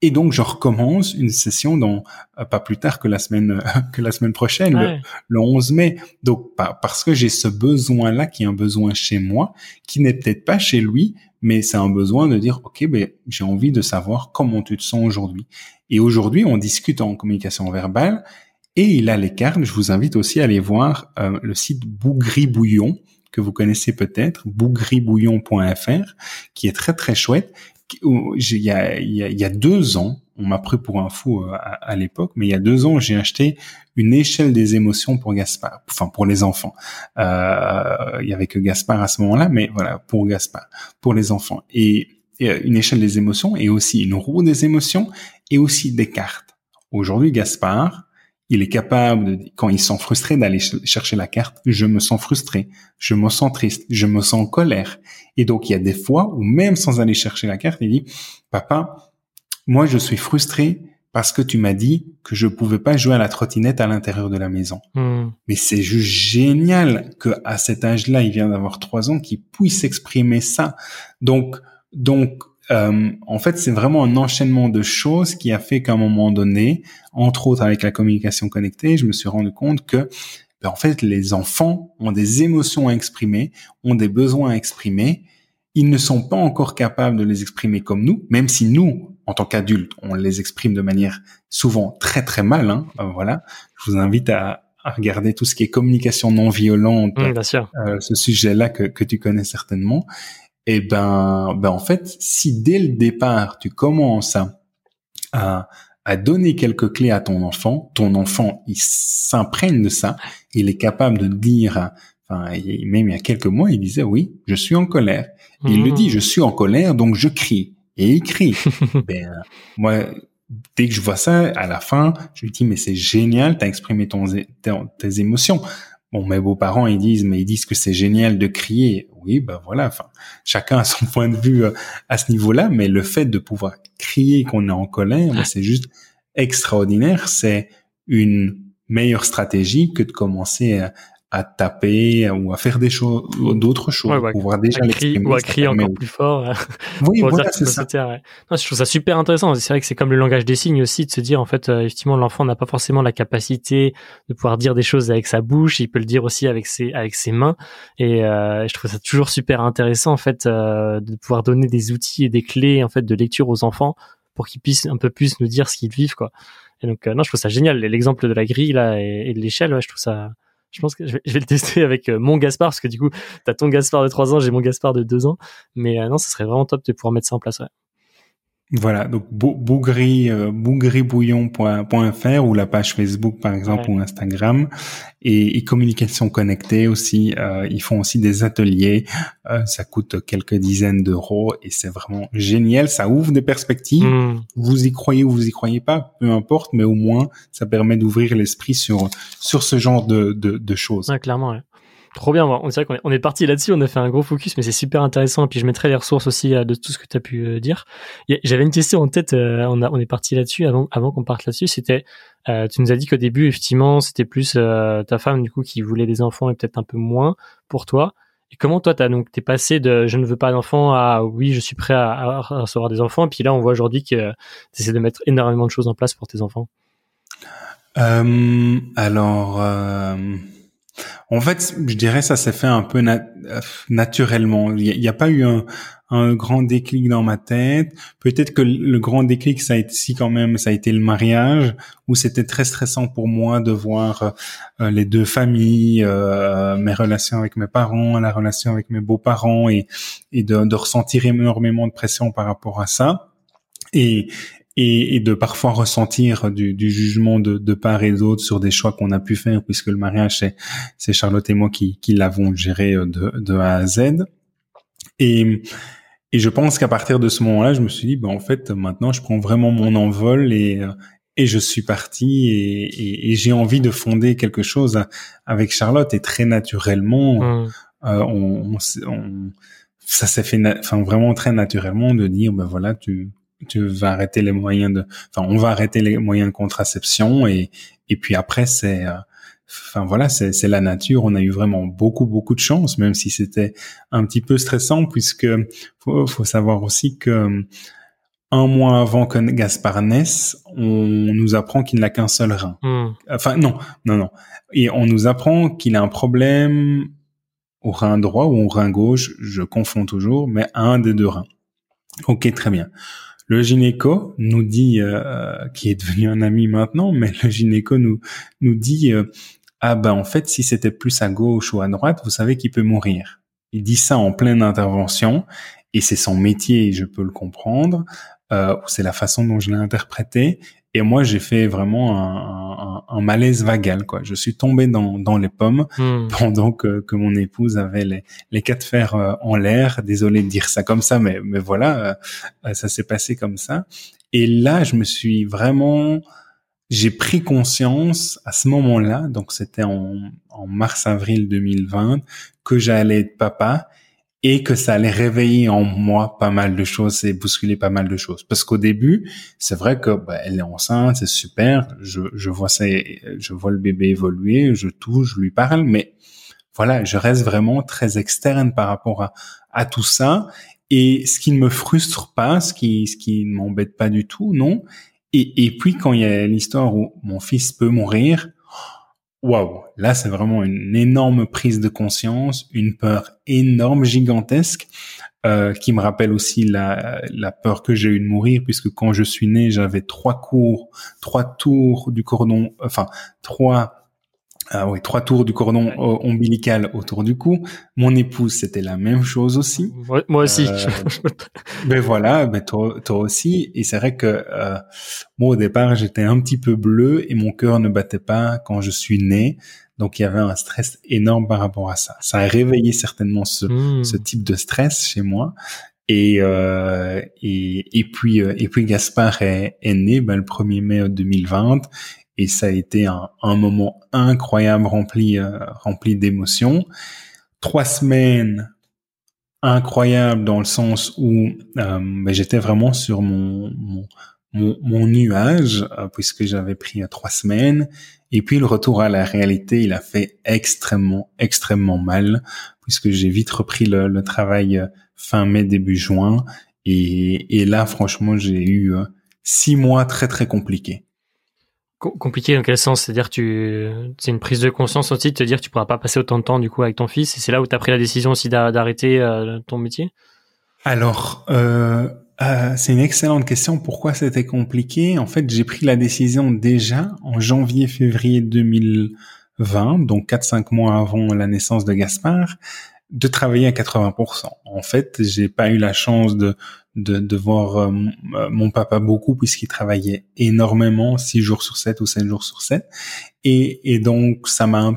[SPEAKER 2] Et donc, je recommence une session dans euh, pas plus tard que la semaine (laughs) que la semaine prochaine, le, le, 11 mai. Donc, parce que j'ai ce besoin-là qui est un besoin chez moi, qui n'est peut-être pas chez lui, mais c'est un besoin de dire, OK, ben, j'ai envie de savoir comment tu te sens aujourd'hui. Et aujourd'hui, on discute en communication verbale et il a les cartes. Je vous invite aussi à aller voir euh, le site Bougribouillon que vous connaissez peut-être, bougribouillon.fr, qui est très très chouette. Il y a deux ans, on m'a pris pour un fou euh, à, l'époque, mais il y a deux ans, j'ai acheté une échelle des émotions pour Gaspard, enfin pour les enfants. Euh, il y avait que Gaspard à ce moment-là, mais voilà, pour Gaspard, pour les enfants. Et, euh, une échelle des émotions et aussi une roue des émotions et aussi des cartes. Aujourd'hui, Gaspard, il est capable, de, quand il sent frustré, d'aller chercher la carte. Je me sens frustré, je me sens triste, je me sens en colère. Et donc, il y a des fois où même sans aller chercher la carte, il dit, papa, moi, je suis frustré parce que tu m'as dit que je pouvais pas jouer à la trottinette à l'intérieur de la maison. Hmm. Mais c'est juste génial que à cet âge-là, il vient d'avoir trois ans, qu'il puisse exprimer ça. Donc, donc, euh, en fait, c'est vraiment un enchaînement de choses qui a fait qu'à un moment donné, entre autres avec la communication connectée, je me suis rendu compte que, ben, en fait, les enfants ont des émotions à exprimer, ont des besoins à exprimer. Ils ne sont pas encore capables de les exprimer comme nous, même si nous, en tant qu'adulte, on les exprime de manière souvent très très mal. Hein, euh, voilà, je vous invite à, regarder tout ce qui est communication non violente,
[SPEAKER 1] mmh,
[SPEAKER 2] euh, ce sujet-là que, que tu connais certainement. Et ben, ben en fait, si dès le départ tu commences à, à donner quelques clés à ton enfant, ton enfant il s'imprègne de ça, il est capable de dire, enfin même il y a quelques mois, il disait oui, je suis en colère. il le dit, mmh. je suis en colère, donc je crie et écrit. (laughs) ben, moi, dès que je vois ça, à la fin, je lui dis, mais c'est génial, t'as exprimé ton, tes, émotions. Bon, mes beaux-parents, ils disent, mais ils disent que c'est génial de crier. Oui, ben voilà, enfin, chacun a son (laughs) point de vue euh, à ce niveau-là, mais le fait de pouvoir crier qu'on est en colère, ben, c'est juste extraordinaire. C'est une meilleure stratégie que de commencer à, à taper ou à faire des choses, d'autres choses,
[SPEAKER 1] ouais, pouvoir déjà l'exprimer. Ou à crier encore plus fort.
[SPEAKER 2] Oui, voilà, c'est ça.
[SPEAKER 1] Ouais. Non, je trouve ça super intéressant. C'est vrai que c'est comme le langage des signes aussi, de se dire, en fait, euh, effectivement, l'enfant n'a pas forcément la capacité de pouvoir dire des choses avec sa bouche, il peut le dire aussi avec ses, avec ses mains. Et euh, je trouve ça toujours super intéressant, en fait, euh, de pouvoir donner des outils et des clés, en fait, de lecture aux enfants pour qu'ils puissent un peu plus nous dire ce qu'ils vivent, quoi. Et donc, non, je trouve ça génial. L'exemple de la grille, là, et, et de l'échelle, ouais, je trouve ça, je pense que je vais, le tester avec euh, mon Gaspard parce que du coup, tu as ton Gaspard de 3 ans, j'ai mon Gaspard de 2 ans. Mais euh, non, ce serait vraiment top de pouvoir mettre ça en place. Ouais.
[SPEAKER 2] Voilà, donc bougri, euh, bougribouillon.fr ou la page Facebook par exemple ou Instagram et, et, communication connectée aussi. Euh, ils font aussi des ateliers, euh, ça coûte quelques dizaines d'euros et c'est vraiment génial. Ça ouvre des perspectives. Hmm. Vous y croyez ou vous y croyez pas, peu importe, mais au moins ça permet d'ouvrir l'esprit sur sur ce genre de de, de choses.
[SPEAKER 1] Ouais, clairement. Ouais. Trop bien, on qu'on est, parti là-dessus, on a fait un gros focus, mais c'est super intéressant. Et puis je mettrai les ressources aussi euh, de tout ce que tu as pu euh, dire. J'avais une question en tête, euh, on, est parti là-dessus avant, qu'on parte là-dessus. C'était, tu nous as dit qu'au début, effectivement, c'était plus ta femme du coup qui voulait des enfants et peut-être un peu moins pour toi. Et comment toi, t'as donc t'es passé de je ne veux pas d'enfants à oui, je suis prêt à, à, recevoir des enfants. Et puis là, on voit aujourd'hui que tu essaies de mettre énormément de choses en place pour tes enfants.
[SPEAKER 2] alors. En fait, je dirais ça s'est fait un peu naturellement. Il n'y a, pas eu un, grand déclic dans ma tête. Peut-être que le grand déclic, ça a été si quand même, ça a été le mariage, où c'était très stressant pour moi de voir euh, les deux familles, euh, mes relations avec mes parents, la relation avec mes beaux-parents, et, et de, de ressentir énormément de pression par rapport à ça. Et, et, et, de parfois ressentir du, du jugement de, de, part et d'autre sur des choix qu'on a pu faire, puisque le mariage, c'est Charlotte et moi qui, qui l'avons géré euh, de, de, A à Z. Et, et je pense qu'à partir de ce moment-là, je me suis dit, ben, en fait, maintenant, je prends vraiment mon envol et, euh, et je suis parti et, et, j'ai envie de fonder quelque chose avec Charlotte. Et très naturellement, mmh. euh, on, on, ça s'est fait, enfin, vraiment très naturellement de dire, ben voilà, tu tu vas arrêter les moyens de, enfin, on va arrêter les moyens de contraception et et puis après c'est, euh, enfin voilà, c'est c'est la nature. On a eu vraiment beaucoup beaucoup de chance, même si c'était un petit peu stressant puisque faut faut savoir aussi que un mois avant que Gaspard naisse, on nous apprend qu'il n'a qu'un seul rein. Hmm. Enfin non, non, non. Et on nous apprend qu'il a un problème au rein droit ou au rein gauche, je confonds toujours, mais un des deux reins. Ok, très bien. Le gynéco nous dit, euh, qui est devenu un ami maintenant, mais le gynéco nous nous dit, euh, ah ben en fait, si c'était plus à gauche ou à droite, vous savez qu'il peut mourir. Il dit ça en pleine intervention, et c'est son métier, je peux le comprendre. Euh, c'est la façon dont je l'ai interprété. Et moi, j'ai fait vraiment un, un, un, malaise vagal, quoi. Je suis tombé dans, dans les pommes hmm. pendant que, que mon épouse avait les, les quatre fers euh, en l'air. Désolé de dire ça comme ça, mais, mais voilà, euh, ça s'est passé comme ça. Et là, je me suis vraiment, j'ai pris conscience à ce moment-là, donc c'était en, en mars-avril 2020, que j'allais être papa et que ça allait réveiller en moi pas mal de choses et bousculer pas mal de choses. Parce qu'au début, c'est vrai que bah, elle est enceinte, c'est super, je, je vois ça, je vois le bébé évoluer, je touche, je lui parle, mais voilà, je reste vraiment très externe par rapport à, à tout ça. Et ce qui ne me frustre pas, ce qui, ce qui ne m'embête pas du tout, non. Et, et puis quand il y a l'histoire où mon fils peut mourir, waouh, là c'est vraiment une énorme prise de conscience, une peur énorme, gigantesque, euh, qui me rappelle aussi la, la peur que j'ai eu de mourir, puisque quand je suis né, j'avais trois cours, trois tours du cordon, enfin trois ah oui, trois tours du cordon ombilical autour du cou. Mon épouse, c'était la même chose aussi.
[SPEAKER 1] moi aussi.
[SPEAKER 2] Euh, (laughs) ben voilà, ben toi, toi aussi. Et c'est vrai que euh, moi au départ, j'étais un petit peu bleu et mon cœur ne battait pas quand je suis né. Donc il y avait un stress énorme par rapport à ça. Ça a réveillé certainement ce, hmm. ce type de stress chez moi. Et, euh, et, et puis euh, et puis Gaspard est, est né ben, le 1er mai 2020 et ça a été un, moment incroyable rempli euh, rempli d'émotions. Trois semaines incroyables dans le sens où euh, ben, j'étais vraiment sur mon, mon, mon, nuage euh, puisque j'avais pris trois semaines et puis le retour à la réalité, il a fait extrêmement, extrêmement mal, puisque j'ai vite repris le, le, travail euh, fin mai, début juin. Et, et là, franchement, j'ai eu euh, six mois très, très compliqués.
[SPEAKER 1] Compliqué dans quel sens? C'est-à-dire tu c'est une prise de conscience aussi de te dire que tu pourras pas passer autant de temps du coup avec ton fils et c'est là où tu as pris la décision aussi d'arrêter euh, ton métier?
[SPEAKER 2] Alors euh, euh, c'est une excellente question. Pourquoi c'était compliqué? En fait, j'ai pris la décision déjà en janvier-février 2020, donc 4-5 mois avant la naissance de Gaspard, de travailler à 80%. En fait, j'ai pas eu la chance de de, de voir euh, euh, mon papa beaucoup puisqu'il travaillait énormément, 6 jours sur 7 ou 7 jours sur 7. Et, et donc, ça m'a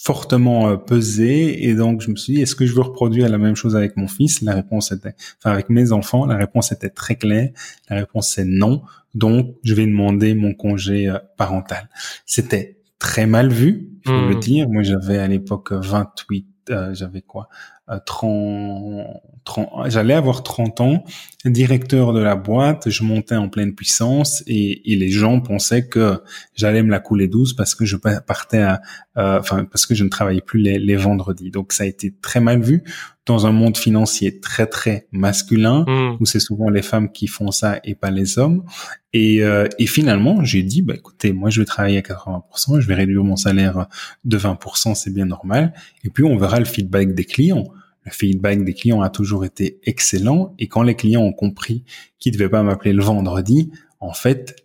[SPEAKER 2] fortement euh, pesé. Et donc je me suis dit est-ce que je veux reproduire la même chose avec mon fils? La réponse était enfin avec mes enfants la réponse était très claire. La réponse c'est non. Donc je vais demander mon congé euh, parental. C'était très mal vu faut le hmm. dire. Moi j'avais à l'époque 28 euh, j'avais quoi? 30, 30 j'allais avoir 30 ans, directeur de la boîte, je montais en pleine puissance et, et les gens pensaient que j'allais me la couler douce parce que je partais à, euh, enfin parce que je ne travaillais plus les, les, vendredis. Donc ça a été très mal vu dans un monde financier très très masculin hmm. où c'est souvent les femmes qui font ça et pas les hommes. Et, euh, et finalement j'ai dit bah écoutez moi je vais travailler à 80%, je vais réduire mon salaire de 20%, c'est bien normal. Et puis on verra le feedback des clients le feedback des clients a toujours été excellent et quand les clients ont compris qu'ils ne devaient pas m'appeler le vendredi, en fait,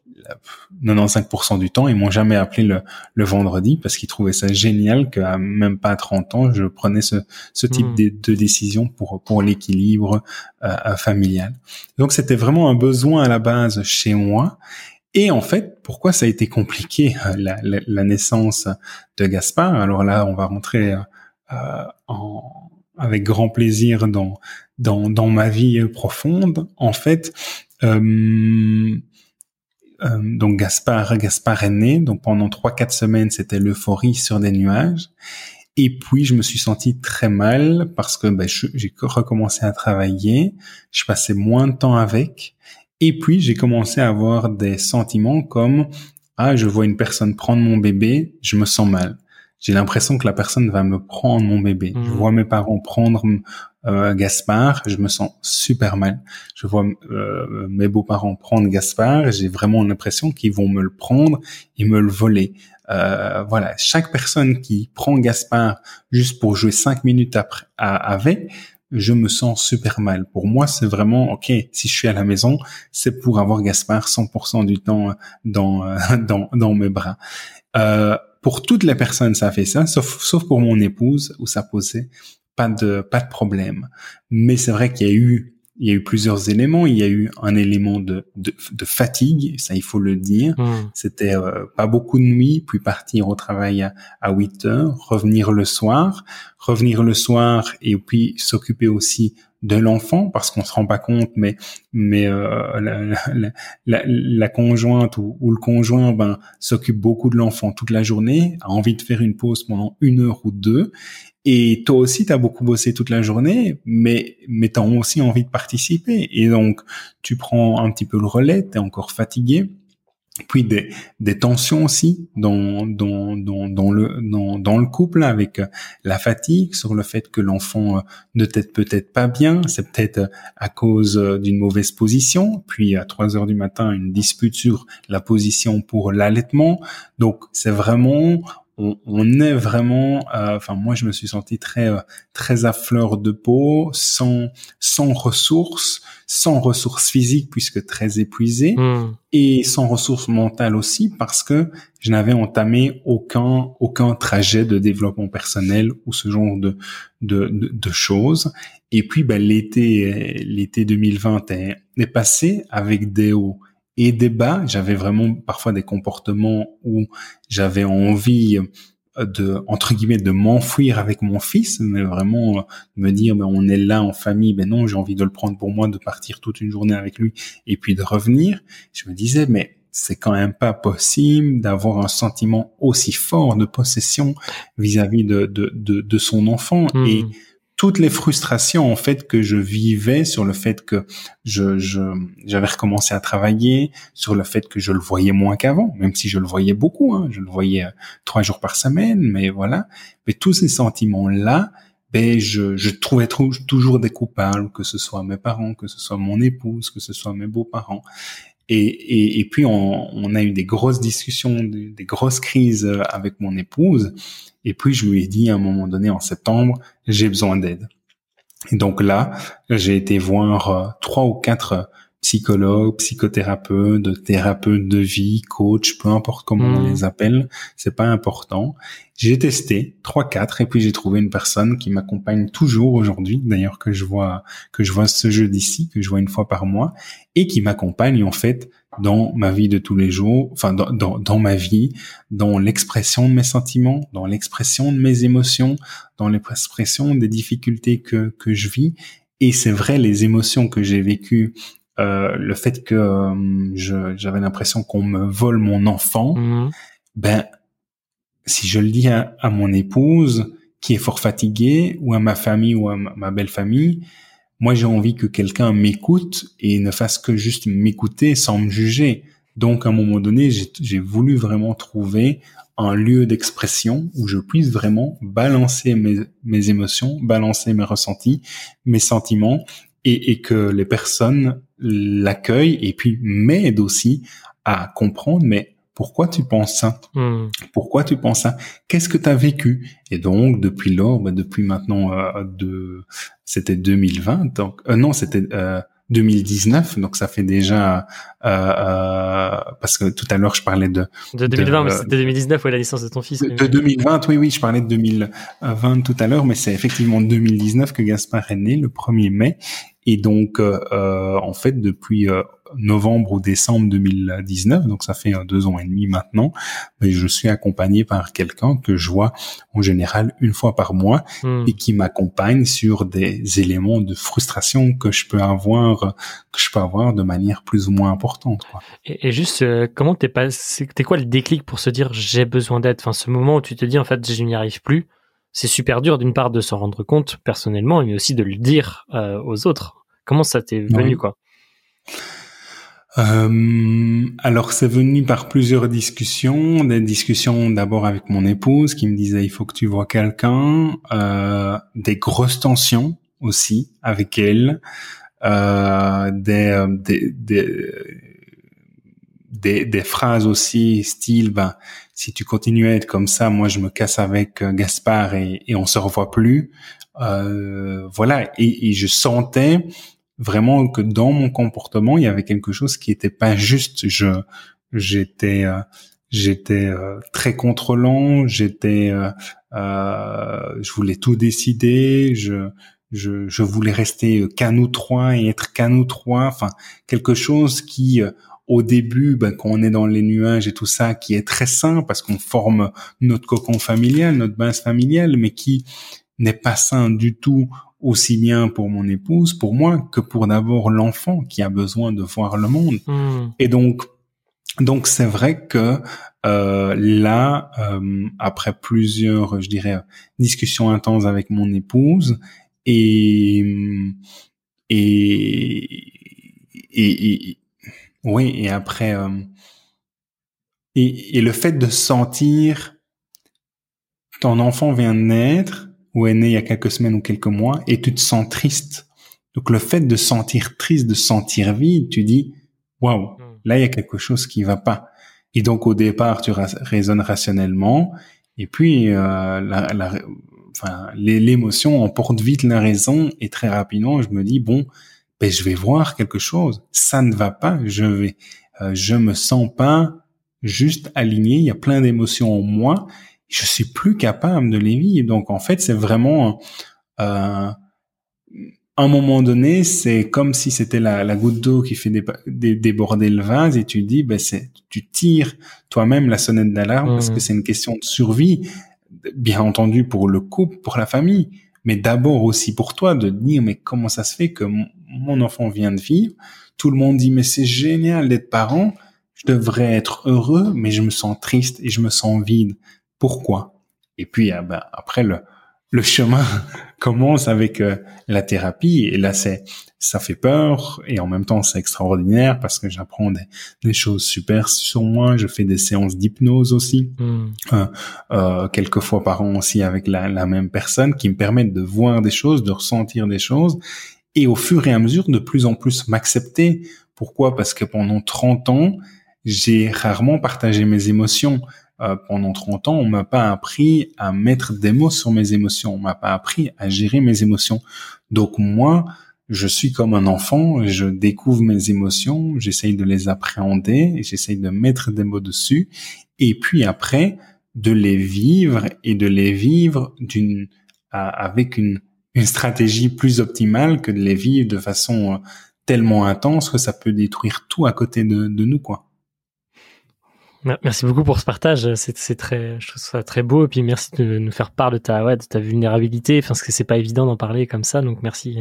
[SPEAKER 2] 95% du temps, ils m'ont jamais appelé le, le vendredi parce qu'ils trouvaient ça génial qu'à même pas 30 ans, je prenais ce, ce type hmm. de, de, décision pour, pour l'équilibre euh, familial. Donc c'était vraiment un besoin à la base chez moi. Et en fait, pourquoi ça a été compliqué euh, la, la, la naissance de Gaspard? Alors là, on va rentrer euh, en, avec grand plaisir dans dans, dans ma vie profonde. En fait, euh, euh, donc Gaspard Gaspard est né. Donc pendant trois quatre semaines, c'était l'euphorie sur des nuages. Et puis je me suis senti très mal parce que ben, j'ai recommencé à travailler. Je passais moins de temps avec. Et puis j'ai commencé à avoir des sentiments comme ah je vois une personne prendre mon bébé, je me sens mal j'ai l'impression que la personne va me prendre mon bébé. Je mmh. vois mes parents prendre Gaspard, je me sens super mal. Je vois euh, mes beaux-parents prendre Gaspard, j'ai vraiment l'impression qu'ils vont me le prendre et me le voler. Euh, voilà, chaque personne qui prend Gaspard juste pour jouer cinq minutes après avec, je me sens super mal. Pour moi, c'est vraiment ok. Si je suis à la maison, c'est pour avoir Gaspard 100% du temps dans dans dans mes bras. Euh, pour toutes les personnes, ça fait ça, sauf, sauf pour mon épouse où ça posait pas de pas de problème. Mais c'est vrai qu'il y a eu il y a eu plusieurs éléments. Il y a eu un élément de, de, de fatigue, ça il faut le dire. Hmm. C'était euh, pas beaucoup de nuit, puis partir au travail à, à 8 heures, revenir le soir, revenir le soir et puis s'occuper aussi de l'enfant parce qu'on se rend pas compte mais mais euh, la, la, la, conjointe ou, ou, le conjoint ben s'occupe beaucoup de l'enfant toute la journée a envie de faire une pause pendant une heure ou deux et toi aussi tu as beaucoup bossé toute la journée mais mais tu as aussi envie de participer. Et donc tu prends un petit peu le relais tu es encore fatigué. Puis des, des tensions aussi dans, dans, dans, dans le, dans, dans, le couple avec euh, la fatigue, sur le fait que l'enfant euh, ne t'aide peut-être pas bien, c'est peut-être euh, à cause d'une mauvaise position, puis à 3 heures du matin, une dispute sur la position pour l'allaitement. Donc c'est vraiment, on, on, est vraiment, enfin moi je me suis senti très très à fleur de peau, sans sans ressources, sans ressources physiques puisque très épuisé, hmm. et sans ressources mentales aussi parce que je n'avais entamé aucun aucun trajet de développement personnel ou ce genre de de, de, choses. Et puis ben, l'été l'été 2020 est, est passé avec des hauts et des bas. J'avais vraiment parfois des comportements où j'avais envie de entre guillemets de m'enfuir avec mon fils, mais vraiment euh, me dire mais on est là en famille, mais non j'ai envie de le prendre pour moi, de partir toute une journée avec lui et puis de revenir. Je me disais mais c'est quand même pas possible d'avoir un sentiment aussi fort de possession vis-à-vis de, de, de, de, son enfant. Hmm. Et toutes les frustrations en fait que je vivais sur le fait que je j'avais recommencé à travailler, sur le fait que je le voyais moins qu'avant, même si je le voyais beaucoup, hein, je le voyais euh, trois jours par semaine, mais voilà. Mais tous ces sentiments là, ben je, je trouvais toujours des coupables, que ce soit mes parents, que ce soit mon épouse, que ce soit mes beaux-parents. Et, et, puis on, on, a eu des grosses discussions, des, des grosses crises euh, avec mon épouse. Et puis je lui ai dit à un moment donné en septembre, j'ai besoin d'aide. Et donc là, j'ai été voir euh, trois ou quatre psychologues, psychothérapeutes, thérapeutes de vie, coach, peu importe comment on mmh. les appelle, c'est pas important. J'ai testé trois, quatre, et puis j'ai trouvé une personne qui m'accompagne toujours aujourd'hui, d'ailleurs que je vois que je vois ce jeudi-ci, que je vois une fois par mois, et qui m'accompagne en fait dans ma vie de tous les jours, enfin dans, dans, dans ma vie, dans l'expression de mes sentiments, dans l'expression de mes émotions, dans l'expression des difficultés que, que je vis. Et c'est vrai, les émotions que j'ai vécues, euh, le fait que euh, j'avais l'impression qu'on me vole mon enfant, mmh. ben si je le dis à, à, mon épouse qui est fort fatiguée, ou à ma famille ou à ma belle famille, moi, j'ai envie que quelqu'un m'écoute et ne fasse que juste m'écouter sans me juger. Donc, à un moment donné, j'ai voulu vraiment trouver un lieu d'expression où je puisse vraiment balancer mes, mes, émotions, balancer mes ressentis, mes sentiments et, et que les personnes l'accueillent et puis m'aident aussi à comprendre, mais pourquoi tu penses ça? Hmm. Pourquoi tu penses ça? Qu'est-ce que tu as vécu? Et donc depuis lors, bah, depuis maintenant euh, de c'était 2020, donc euh, non, c'était euh, 2019, donc ça fait déjà parce que tout à l'heure je parlais de
[SPEAKER 1] de 2020, c'était 2019 ouais la licence de ton fils.
[SPEAKER 2] De, 2020, oui oui, je parlais de 2020 tout à l'heure, mais c'est effectivement 2019 que Gaspard est né, le 1er mai, et donc en fait depuis novembre ou décembre 2019, donc ça fait deux ans et demi maintenant, mais je suis accompagné par quelqu'un que je vois en général une fois par mois hmm. et qui m'accompagne sur des éléments de frustration que je peux avoir, que je peux avoir de manière plus ou moins importante. Quoi.
[SPEAKER 1] Et, juste, euh, comment t'es pas, c'était quoi le déclic pour se dire j'ai besoin d'aide? Enfin, ce moment où tu te dis en fait je n'y arrive plus, c'est super dur d'une part de s'en rendre compte personnellement, mais aussi de le dire euh, aux autres. Comment ça t'est venu quoi?
[SPEAKER 2] Euh, alors c'est venu par plusieurs discussions, des discussions d'abord avec mon épouse qui me disait il faut que tu vois quelqu'un, euh, des grosses tensions aussi avec elle, des, euh, des, des, des, des, phrases aussi style ben si tu continues à être comme ça, moi je me casse avec euh, Gaspard et, et on se revoit plus. Euh, voilà et, je sentais vraiment que dans mon comportement, il y avait quelque chose qui était pas juste. Je j'étais euh, j'étais euh, très contrôlant, j'étais euh, euh, je voulais tout décider, je je, je voulais rester qu'à nous trois et être qu'à nous trois, enfin quelque chose qui au début, ben, quand on est dans les nuages et tout ça, qui est très sain parce qu'on forme notre cocon familial, notre base familiale, mais qui n'est pas sain du tout aussi bien pour mon épouse, pour moi, que pour d'abord l'enfant qui a besoin de voir le monde. Hmm. Et donc, donc c'est vrai que euh, là, euh, après plusieurs, je dirais, discussions intenses avec mon épouse et et et, oui, et après euh, et, et le fait de sentir ton enfant vient de naître ou est né il y a quelques semaines ou quelques mois et tu te sens triste. Donc le fait de sentir triste, de sentir vide, tu dis waouh, hmm. là il y a quelque chose qui va pas. Et donc au départ tu raisonnes rationnellement et puis euh, la, la, enfin l'émotion emporte vite la raison et très rapidement je me dis bon ben je vais voir quelque chose, ça ne va pas, je vais, euh, je me sens pas juste aligné, il y a plein d'émotions en moi je suis plus capable de les vivre. Donc en fait, c'est vraiment euh, un moment donné, c'est comme si c'était la, la, goutte d'eau qui fait déborder le vase et tu dis, ben c'est, tu tires toi-même la sonnette d'alarme parce que mmh. c'est une question de survie, bien entendu pour le couple, pour la famille, mais d'abord aussi pour toi de dire, mais comment ça se fait que mon enfant vient de vivre? Tout le monde dit, mais c'est génial d'être parent, je devrais être heureux, mais je me sens triste et je me sens vide. Pourquoi? Et puis ah ben, après le, le chemin, (laughs) commence avec euh, la thérapie. Et là c'est ça fait peur et en même temps c'est extraordinaire parce que j'apprends des, choses super sur moi. Je fais des séances d'hypnose aussi, hmm. euh, euh, quelques fois par an aussi avec la, la même personne qui me permettent de voir des choses, de ressentir des choses et au fur et à mesure de plus en plus m'accepter. Pourquoi? Parce que pendant 30 ans, j'ai rarement partagé mes émotions. Euh, pendant 30 ans, on m'a pas appris à mettre des mots sur mes émotions. On m'a pas appris à gérer mes émotions. Donc moi, je suis comme un enfant, je découvre mes émotions, j'essaye de les appréhender, j'essaye de mettre des mots dessus, et puis après, de les vivre et de les vivre d'une, avec une, stratégie plus optimale que de les vivre de façon euh, tellement intense que ça peut détruire tout à côté de, nous, quoi.
[SPEAKER 1] Merci beaucoup pour ce partage. C'est très, je trouve ça très beau. Et puis merci de nous faire part de ta, ouais, de ta vulnérabilité. Parce que c'est pas évident d'en parler comme ça. Donc merci,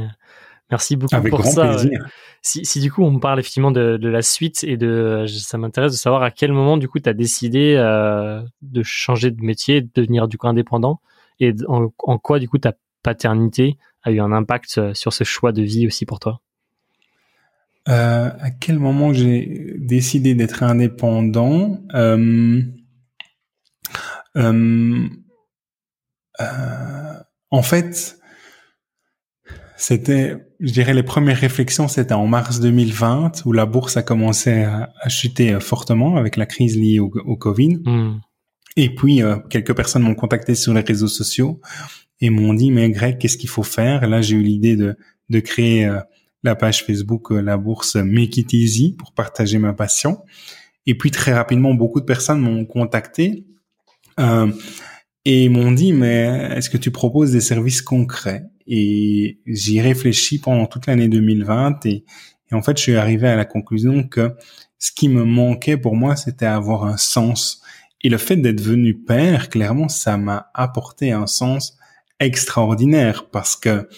[SPEAKER 1] merci beaucoup
[SPEAKER 2] Avec
[SPEAKER 1] pour
[SPEAKER 2] grand
[SPEAKER 1] ça.
[SPEAKER 2] Plaisir.
[SPEAKER 1] Si, si du coup on parle effectivement de, de la suite et de, ça m'intéresse de savoir à quel moment du coup tu as décidé euh, de changer de métier, de devenir du coup indépendant et en, en quoi du coup ta paternité a eu un impact euh, sur ce choix de vie aussi pour toi?
[SPEAKER 2] Euh, à quel moment j'ai décidé d'être indépendant euh, euh, euh, En fait, c'était, je dirais, les premières réflexions, c'était en mars 2020 où la bourse a commencé à, à chuter fortement avec la crise liée au, au Covid. Mm. Et puis, euh, quelques personnes m'ont contacté sur les réseaux sociaux et m'ont dit, mais Greg, qu'est-ce qu'il faut faire? Là, j'ai eu l'idée de, de créer la page Facebook euh, La Bourse Make It Easy pour partager ma passion. Et puis très rapidement, beaucoup de personnes m'ont contacté euh, et m'ont dit mais est-ce que tu proposes des services concrets? Et j'y réfléchis pendant toute l'année 2020 et, et, en fait je suis arrivé à la conclusion que ce qui me manquait pour moi c'était avoir un sens. Et le fait d'être venu père, clairement, ça m'a apporté un sens extraordinaire parce que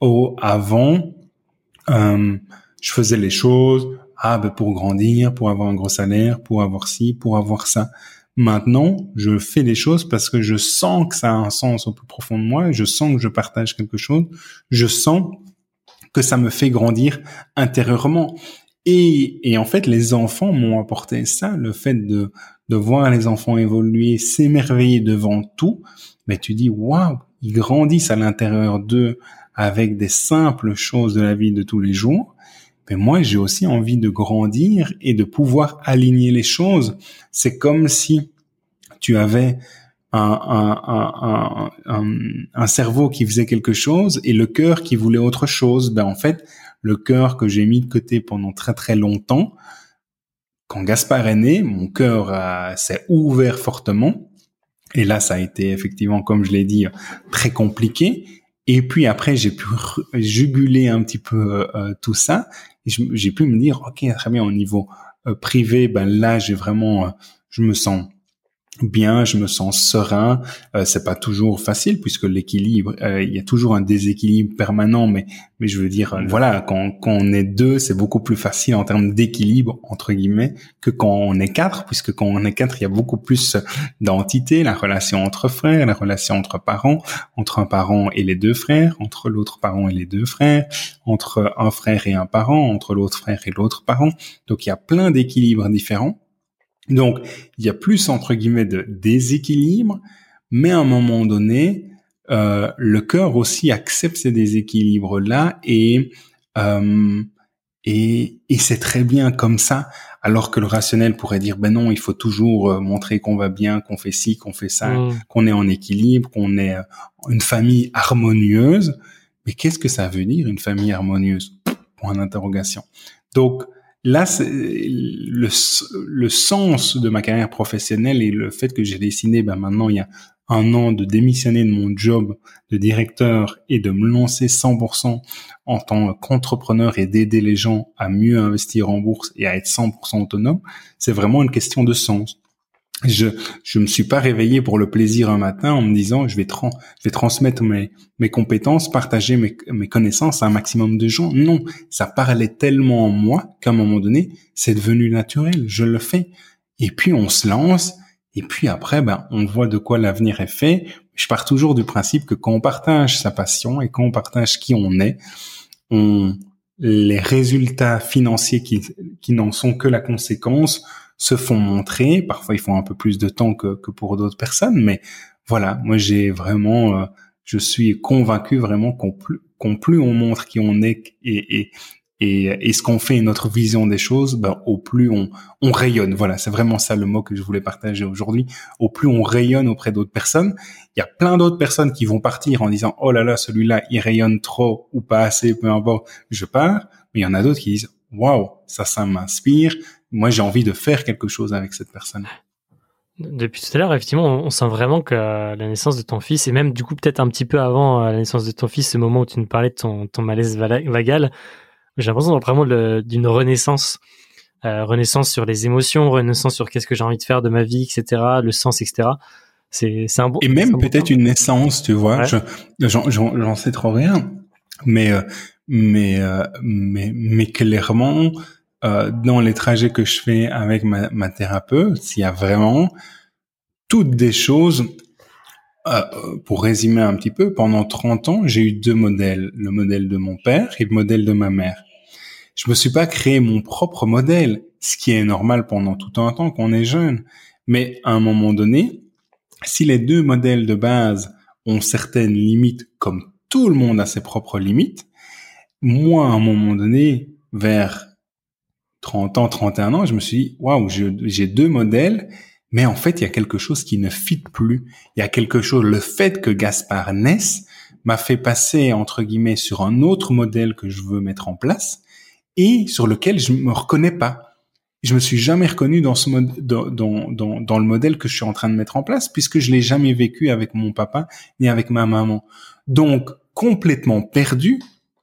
[SPEAKER 2] au avant euh, je faisais les choses ah ben pour grandir, pour avoir un gros salaire, pour avoir ci, pour avoir ça. Maintenant, je fais les choses parce que je sens que ça a un sens au plus profond de moi, je sens que je partage quelque chose, je sens que ça me fait grandir intérieurement. Et, et en fait, les enfants m'ont apporté ça, le fait de, de voir les enfants évoluer, s'émerveiller devant tout. Mais tu dis, waouh, ils grandissent à l'intérieur d'eux avec des simples choses de la vie de tous les jours, mais moi j'ai aussi envie de grandir et de pouvoir aligner les choses. C'est comme si tu avais un, un, cerveau qui faisait quelque chose et le cœur qui voulait autre chose. Ben en fait, le cœur que j'ai mis de côté pendant très très longtemps, quand Gaspard est né, mon cœur s'est ouvert fortement. Et là, ça a été effectivement, comme je l'ai dit, très compliqué. Et puis après, j'ai pu juguler un petit peu euh, tout ça. J'ai pu me dire, ok, très bien, au niveau euh, privé, ben là, j'ai vraiment, euh, je me sens bien, je me sens serein. Euh, c'est pas toujours facile puisque l'équilibre, euh, il y a toujours un déséquilibre permanent, mais mais je veux dire, euh, voilà, quand, quand on est deux, c'est beaucoup plus facile en termes d'équilibre entre guillemets que quand on est quatre, puisque quand on est quatre, il y a beaucoup plus d'entités, la relation entre frères, la relation entre parents, entre un parent et les deux frères, entre l'autre parent et les deux frères, entre un frère et un parent, entre l'autre frère et l'autre parent. Donc il y a plein d'équilibres différents. Donc, il y a plus, entre guillemets, de déséquilibre, mais à un moment donné, euh, le cœur aussi accepte ces déséquilibres-là et, euh, et, et c'est très bien comme ça, alors que le rationnel pourrait dire, ben non, il faut toujours euh, montrer qu'on va bien, qu'on fait ci, qu'on fait ça, mmh. qu'on est en équilibre, qu'on est euh, une famille harmonieuse. Mais qu'est-ce que ça veut dire, une famille harmonieuse? Point d'interrogation. Donc, là, le, le sens de ma carrière professionnelle et le fait que j'ai décidé, ben maintenant, il y a un an de démissionner de mon job de directeur et de me lancer 100% en tant qu'entrepreneur et d'aider les gens à mieux investir en bourse et à être 100% autonome, c'est vraiment une question de sens je je me suis pas réveillé pour le plaisir un matin en me disant je vais transmettre mes mes compétences, partager mes mes connaissances à un maximum de gens. Non, ça parlait tellement en moi qu'à un moment donné, c'est devenu naturel, je le fais. Et puis on se lance et puis après ben on voit de quoi l'avenir est fait. je pars toujours du principe que quand on partage sa passion et quand on partage qui on est, on, les résultats financiers qui, qui n'en sont que la conséquence se font montrer. Parfois, ils font un peu plus de temps que, que pour d'autres personnes, mais voilà, moi j'ai vraiment, euh, je suis convaincu vraiment qu'on plus, qu'on plus on montre qui on est et, et, et, et ce qu'on fait, notre vision des choses, ben, au plus on, on rayonne. Voilà, c'est vraiment ça le mot que je voulais partager aujourd'hui. Au plus on rayonne auprès d'autres personnes, il y a plein d'autres personnes qui vont partir en disant oh là là, celui-là il rayonne trop ou pas assez, peu importe, je pars. Mais il y en a d'autres qui disent waouh, ça, ça m'inspire. Moi, j'ai envie de faire quelque chose avec cette personne.
[SPEAKER 1] Depuis tout à l'heure, effectivement, on sent vraiment que la naissance de ton fils, et même du coup peut-être un petit peu avant euh, la naissance de ton fils, ce moment où tu nous parlais de ton, ton malaise vagal, j'ai l'impression vraiment d'une renaissance, euh, renaissance sur les émotions, renaissance sur qu'est-ce que j'ai envie de faire de ma vie, etc., le sens, etc. C'est un bon.
[SPEAKER 2] Et même peut-être une naissance, tu vois. Ouais. J'en sais trop rien, mais euh, mais mais mais clairement. Euh, dans les trajets que je fais avec ma, ma thérapeute, il y a vraiment toutes des choses euh, pour résumer un petit peu, pendant 30 ans, j'ai eu deux modèles, le modèle de mon père et le modèle de ma mère. Je me suis pas créé mon propre modèle, ce qui est normal pendant tout un temps qu'on est jeune. Mais à un moment donné, si les deux modèles de base ont certaines limites, comme tout le monde a ses propres limites, moi, à un moment donné, vers 30 ans, 31 ans, je me suis dit, waouh, j'ai deux modèles mais en fait, il y a quelque chose qui ne fit plus. Il y a quelque chose, le fait que Gaspard naisse m'a fait passer, entre guillemets, sur un autre modèle que je veux mettre en place et sur lequel je me reconnais pas. Je me suis jamais reconnu dans ce mode, dans, dans, dans, le modèle que je suis en train de mettre en place puisque je l'ai jamais vécu avec mon papa ni avec ma maman. Donc, complètement perdu,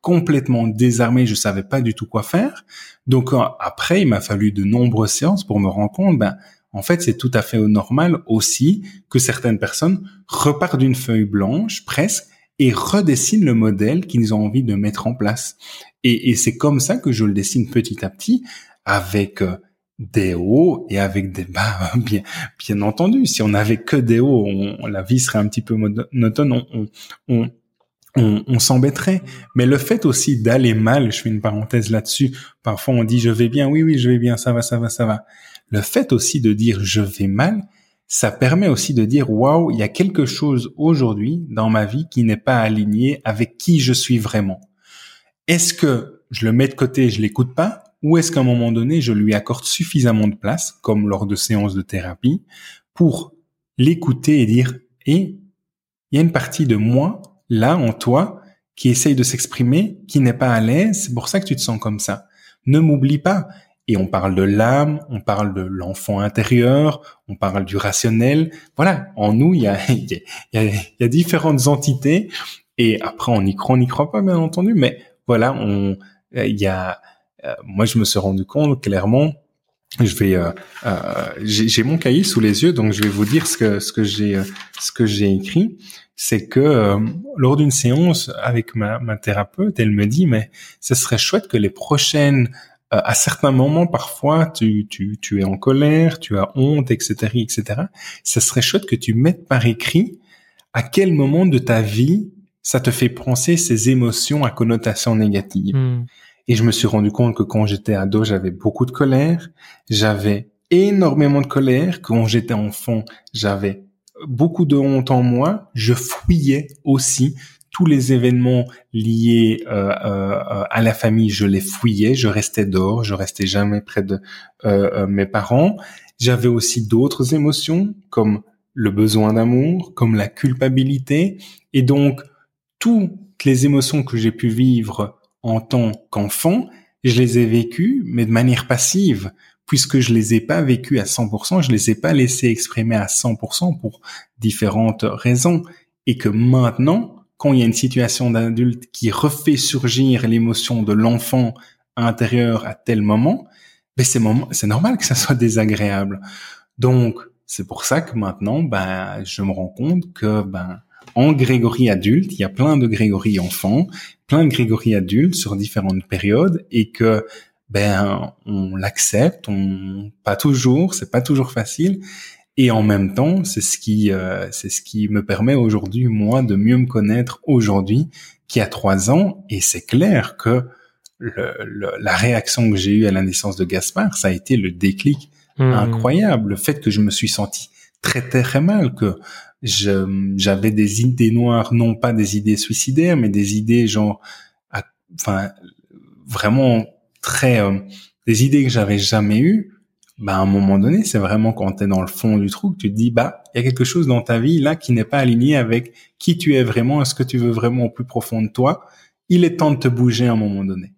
[SPEAKER 2] complètement désarmé, je savais pas du tout quoi faire. Donc, après, il m'a fallu de nombreuses séances pour me rendre compte, ben, en fait, c'est tout à fait normal aussi que certaines personnes repartent d'une feuille blanche presque et redessinent le modèle qu'ils ont envie de mettre en place. Et, c'est comme ça que je le dessine petit à petit avec euh, des hauts et avec des bas, (laughs) bien, entendu. Si on n'avait que des hauts, la vie serait un petit peu monotone, on, on, on s'embêterait. Mais le fait aussi d'aller mal, je fais une parenthèse là-dessus, parfois on dit je vais bien, oui, oui, je vais bien, ça va, ça va, ça va le fait aussi de dire je vais mal, ça permet aussi de dire waouh, il y a quelque chose aujourd'hui dans ma vie qui n'est pas aligné avec qui je suis vraiment. Est-ce que je le mets de côté, je l'écoute pas, ou est-ce qu'à un moment donné, je lui accorde suffisamment de place, comme lors de séances de thérapie, pour l'écouter et dire et il y a une partie de moi là en toi qui essaye de s'exprimer, qui n'est pas à l'aise, c'est pour ça que tu te sens comme ça. Ne m'oublie pas, et on parle de l'âme, on parle de l'enfant intérieur, on parle du rationnel. Voilà, en nous, il y a, (laughs) il y a, y a différentes entités. Et après, on y croit, on n'y croit pas, bien entendu. Mais voilà, on, il y a, euh, moi, je me suis rendu compte clairement. Je vais, euh, euh, j'ai mon cahier sous les yeux, donc je vais vous dire ce que ce que j'ai ce que j'ai écrit. C'est que lors d'une séance avec ma, ma thérapeute, elle me dit mais ce serait chouette que les prochaines euh, à certains moments, parfois, tu, tu, tu es en colère, tu as honte, etc., etc. Ce serait chouette que tu mettes par écrit à quel moment de ta vie ça te fait penser ces émotions à connotation négative. Hmm. Et je me suis rendu compte que quand j'étais ado, j'avais beaucoup de colère, j'avais énormément de colère. Quand j'étais enfant, j'avais beaucoup de honte en moi. Je fouillais aussi tous les événements liés euh, euh, à la famille, je les fouillais, je restais dehors, je restais jamais près de euh, mes parents. J'avais aussi d'autres émotions comme le besoin d'amour, comme la culpabilité, et donc toutes les émotions que j'ai pu vivre en tant qu'enfant, je les ai vécues, mais de manière passive, puisque je les ai pas vécues à 100%, je les ai pas laissées exprimer à 100% pour différentes raisons, et que maintenant, quand il y a une situation d'adulte qui refait surgir l'émotion de l'enfant intérieur à tel moment, ben c'est c'est normal que ça soit désagréable. Donc c'est pour ça que maintenant, ben je me rends compte que ben en Grégory adulte, il y a plein de Grégory enfants, plein de Grégory adultes sur différentes périodes, et que ben on l'accepte, on pas toujours, c'est pas toujours facile, Et en même temps, c'est ce qui, euh, c'est ce qui me permet aujourd'hui, moi, de mieux me connaître aujourd'hui qu'il y a trois ans. Et c'est clair que le, la réaction que j'ai eue à la naissance de Gaspard, ça a été le déclic mmh. incroyable. Le fait que je me suis senti très très mal, que j'avais des idées noires, non pas des idées suicidaires, mais des idées genre, enfin, vraiment très, euh, des idées que j'avais jamais eues bah, à un moment donné, c'est vraiment quand tu es dans le fond du trou que tu te dis, bah, il y a quelque chose dans ta vie là qui n'est pas aligné avec qui tu es vraiment, est-ce que tu veux vraiment au plus profond de toi? Il est temps de te bouger à un moment donné.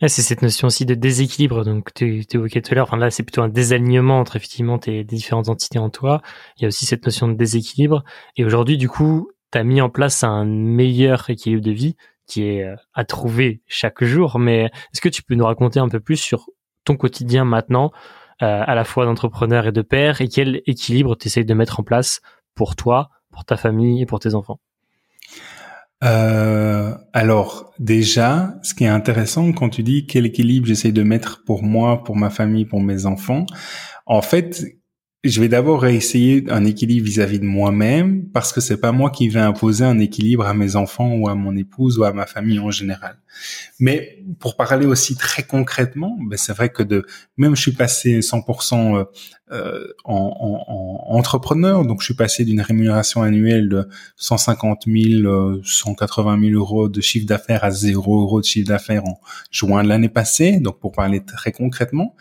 [SPEAKER 1] c'est cette notion aussi de déséquilibre, donc tu évoquais tout à l'heure, enfin là c'est plutôt un désalignement entre effectivement tes différentes entités en toi. Il y a aussi cette notion de déséquilibre. Et aujourd'hui, du coup, tu as mis en place un meilleur équilibre de vie qui est euh, à trouver chaque jour. Mais est-ce que tu peux nous raconter un peu plus sur ton quotidien maintenant euh, à la fois d'entrepreneur et de père et quel équilibre tu essayes de mettre en place pour toi, pour ta famille et pour tes enfants?
[SPEAKER 2] Euh, alors déjà, ce qui est intéressant quand tu dis quel équilibre j'essaye de mettre pour moi, pour ma famille, pour mes enfants, en fait, je vais d'abord essayer un équilibre vis-à-vis de moi-même parce que c'est pas moi qui vais imposer un équilibre à mes enfants ou à mon épouse ou à ma famille en général. Mais pour parler aussi très concrètement, ben c'est vrai que de même je suis passé 100% euh, euh, en, en, en, entrepreneur, donc je suis passé d'une rémunération annuelle de 150 000, 180 000 euros de chiffre d'affaires à 0 euros de chiffre d'affaires en juin de l'année passée. Donc pour parler très concrètement,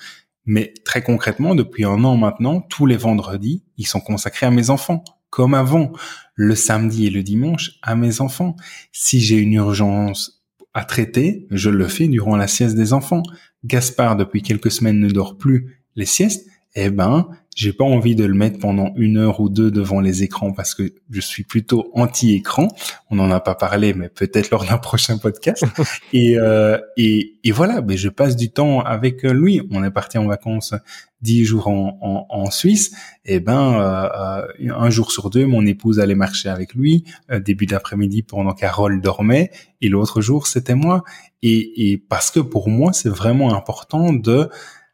[SPEAKER 2] mais très concrètement, depuis un an maintenant, tous les vendredis, ils sont consacrés à mes enfants, comme avant. Le samedi et le dimanche, à mes enfants. Si j'ai une urgence à traiter, je le fais durant la sieste des enfants. Gaspard, depuis quelques semaines, ne dort plus les siestes. Eh ben, j'ai pas envie de le mettre pendant une heure ou deux devant les écrans parce que je suis plutôt anti-écran. On n'en a pas parlé, mais peut-être lors d'un (laughs) prochain podcast. (laughs) et, euh, et, et voilà, mais je passe du temps avec lui. On est parti en vacances dix jours en, en, en Suisse. Et eh ben, euh, euh, un jour sur deux, mon épouse allait marcher avec lui euh, début d'après-midi pendant Carole dormait, et l'autre jour c'était moi. Et, et parce que pour moi, c'est vraiment important de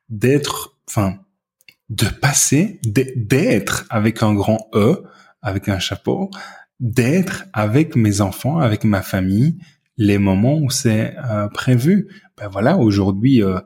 [SPEAKER 2] d'être, enfin de passer, d'être avec un grand E, avec un chapeau, d'être avec mes enfants, avec ma famille, les moments où c'est euh, prévu. Ben voilà, aujourd'hui, euh,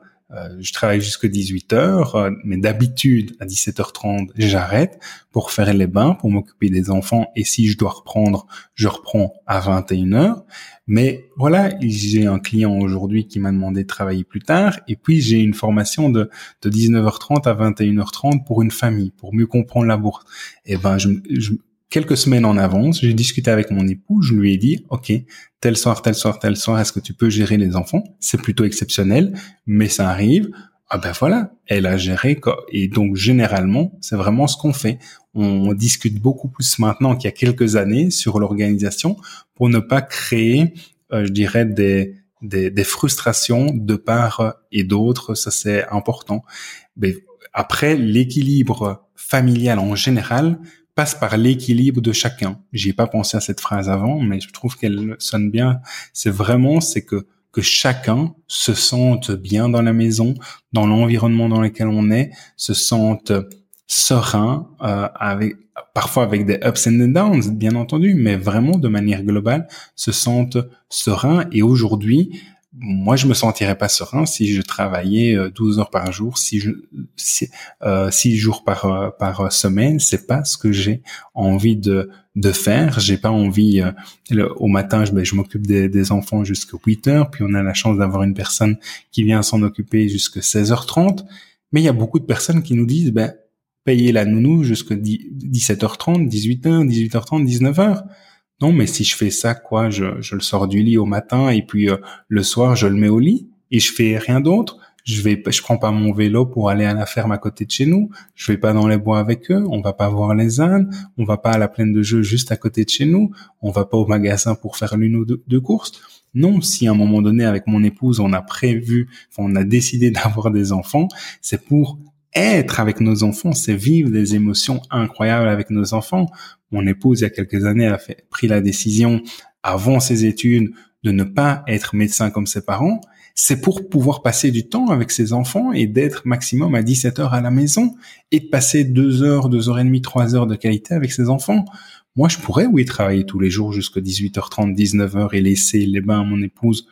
[SPEAKER 2] je travaille jusqu'à 18 heures, euh, mais d'habitude à 17h30 j'arrête pour faire les bains, pour m'occuper des enfants et si je dois reprendre, je reprends à 21h. Mais voilà, j'ai un client aujourd'hui qui m'a demandé de travailler plus tard et puis j'ai une formation de, de 19h30 à 21h30 pour une famille, pour mieux comprendre la bourse. Et eh ben je, je quelques semaines en avance, j'ai discuté avec mon époux, je lui ai dit, OK, tel soir, tel soir, tel soir, est-ce que tu peux gérer les enfants? C'est plutôt exceptionnel, mais ça arrive. Ah ben voilà, elle a géré. Et donc, généralement, c'est vraiment ce qu'on fait. On discute beaucoup plus maintenant qu'il y a quelques années sur l'organisation pour ne pas créer, euh, je dirais, des, des, des, frustrations de part et d'autre. Ça, c'est important. Mais après, l'équilibre familial en général, passe par l'équilibre de chacun. J'y ai pas pensé à cette phrase avant, mais je trouve qu'elle sonne bien. C'est vraiment, c'est que que chacun se sente bien dans la maison, dans l'environnement dans lequel on est, se sente serein, euh, avec parfois avec des ups and downs, bien entendu, mais vraiment de manière globale, se sente serein. Et aujourd'hui, moi, je me sentirais pas serein si je travaillais 12 euh, heures par jour, si je, si, euh, 6 jours par euh, par semaine. C'est pas ce que j'ai envie de de faire. J'ai pas envie. Euh, au matin, je, ben, je m'occupe des, des, enfants jusqu'à 8 heures, puis on a la chance d'avoir une personne qui vient s'en occuper jusqu'à 16h30. Mais il y a beaucoup de personnes qui nous disent, ben, payer la nounou jusqu'à 17h30, 18h, 18h30, 19h. Non, mais si je fais ça, quoi, je, je le sors du lit au matin et puis euh, le soir, je le mets au lit et je fais rien d'autre. Je vais, je prends pas mon vélo pour aller à la ferme à côté de chez nous. Je vais pas dans les bois avec eux. On va pas voir les ânes. On va pas à la plaine de jeu juste à côté de chez nous. On va pas au magasin pour faire l'une ou deux, courses. Non, si à un moment donné, avec mon épouse, on a prévu, on a décidé (laughs) d'avoir des enfants, c'est pour être avec nos enfants, c'est vivre des émotions incroyables avec nos enfants. Mon épouse, il y a quelques années, a pris la décision, avant ses études, de ne pas être médecin comme ses parents. c'est pour pouvoir passer du temps avec ses enfants et d'être maximum à 17 heures à la maison et de passer deux heures, deux heures et demie, trois heures de qualité avec ses enfants. Moi, je pourrais, oui, travailler tous les jours jusqu'à 18h30, 19h et laisser les bains à mon épouse.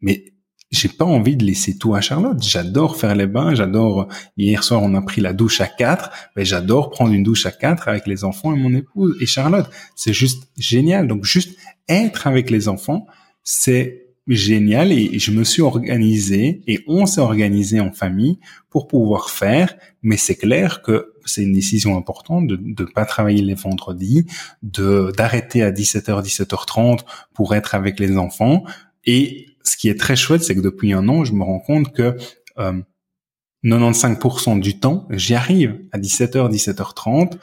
[SPEAKER 2] Mais j'ai pas envie de laisser tout à Charlotte. J'adore faire les bains, j'adore. Hier soir, on a pris la douche à quatre. Mais j'adore prendre une douche à quatre avec les enfants et mon épouse et Charlotte. C'est juste génial. Donc, juste être avec les enfants, c'est génial et je me suis organisé et on s'est organisé en famille pour pouvoir faire. Mais c'est clair que c'est une décision importante de ne pas travailler les vendredis, de d'arrêter à 17h, 17h30 pour être avec les enfants. Et ce qui est très chouette, c'est que depuis un an, je me rends compte que euh, 95% du temps, j'y arrive à 17h, 17h30.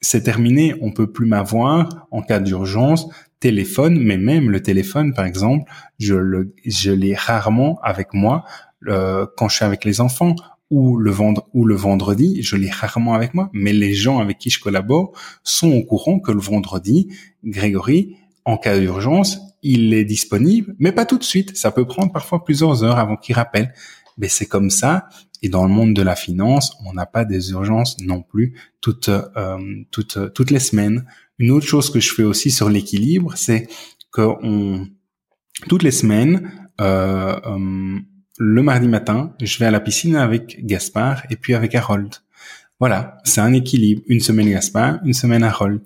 [SPEAKER 2] C'est terminé, on peut plus m'avoir en cas d'urgence téléphone, mais même le téléphone, par exemple, je le, je l'ai rarement avec moi euh, quand je suis avec les enfants ou le vendre ou le vendredi, je l'ai rarement avec moi, mais les gens avec qui je collabore sont au courant que le vendredi, Grégory, en cas d'urgence, il est disponible, mais pas tout de suite. Ça peut prendre parfois plusieurs heures avant qu'il rappelle. Mais c'est comme ça. Et dans le monde de la finance, on n'a pas des urgences non plus toutes, euh, toutes, toutes les semaines. Une autre chose que je fais aussi sur l'équilibre, c'est que on, toutes les semaines, euh, euh, le mardi matin, je vais à la piscine avec Gaspard et puis avec Harold. Voilà, c'est un équilibre. Une semaine Gaspard, une semaine Harold.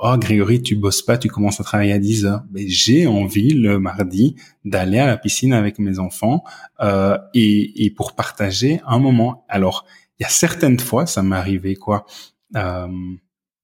[SPEAKER 2] Oh Grégory, tu bosses pas, tu commences à travailler à 10 heures. Mais j'ai envie le mardi d'aller à la piscine avec mes enfants euh, et, et, pour partager un moment. Alors, il y a certaines fois, ça m'est arrivé quoi, euh,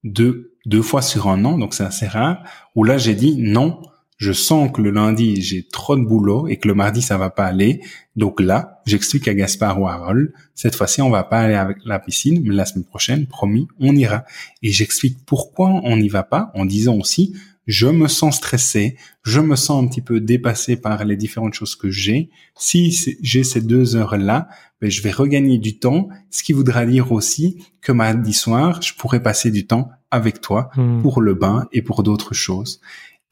[SPEAKER 2] deux deux fois sur un an, donc c'est assez rare, où là j'ai dit non, je sens que le lundi j'ai trop de boulot et que le mardi ça va pas aller. Donc là, j'explique à Gaspard ou à Harold, cette fois-ci on va pas aller avec la piscine, mais la semaine prochaine, promis, on ira. Et j'explique pourquoi on n'y va pas en disant aussi, je me sens stressé, je me sens un petit peu dépassé par les différentes choses que j'ai. Si j'ai ces deux heures-là, ben, je vais regagner du temps, ce qui voudra dire aussi que mardi soir, je pourrais passer du temps avec toi hmm. pour le bain et pour d'autres choses.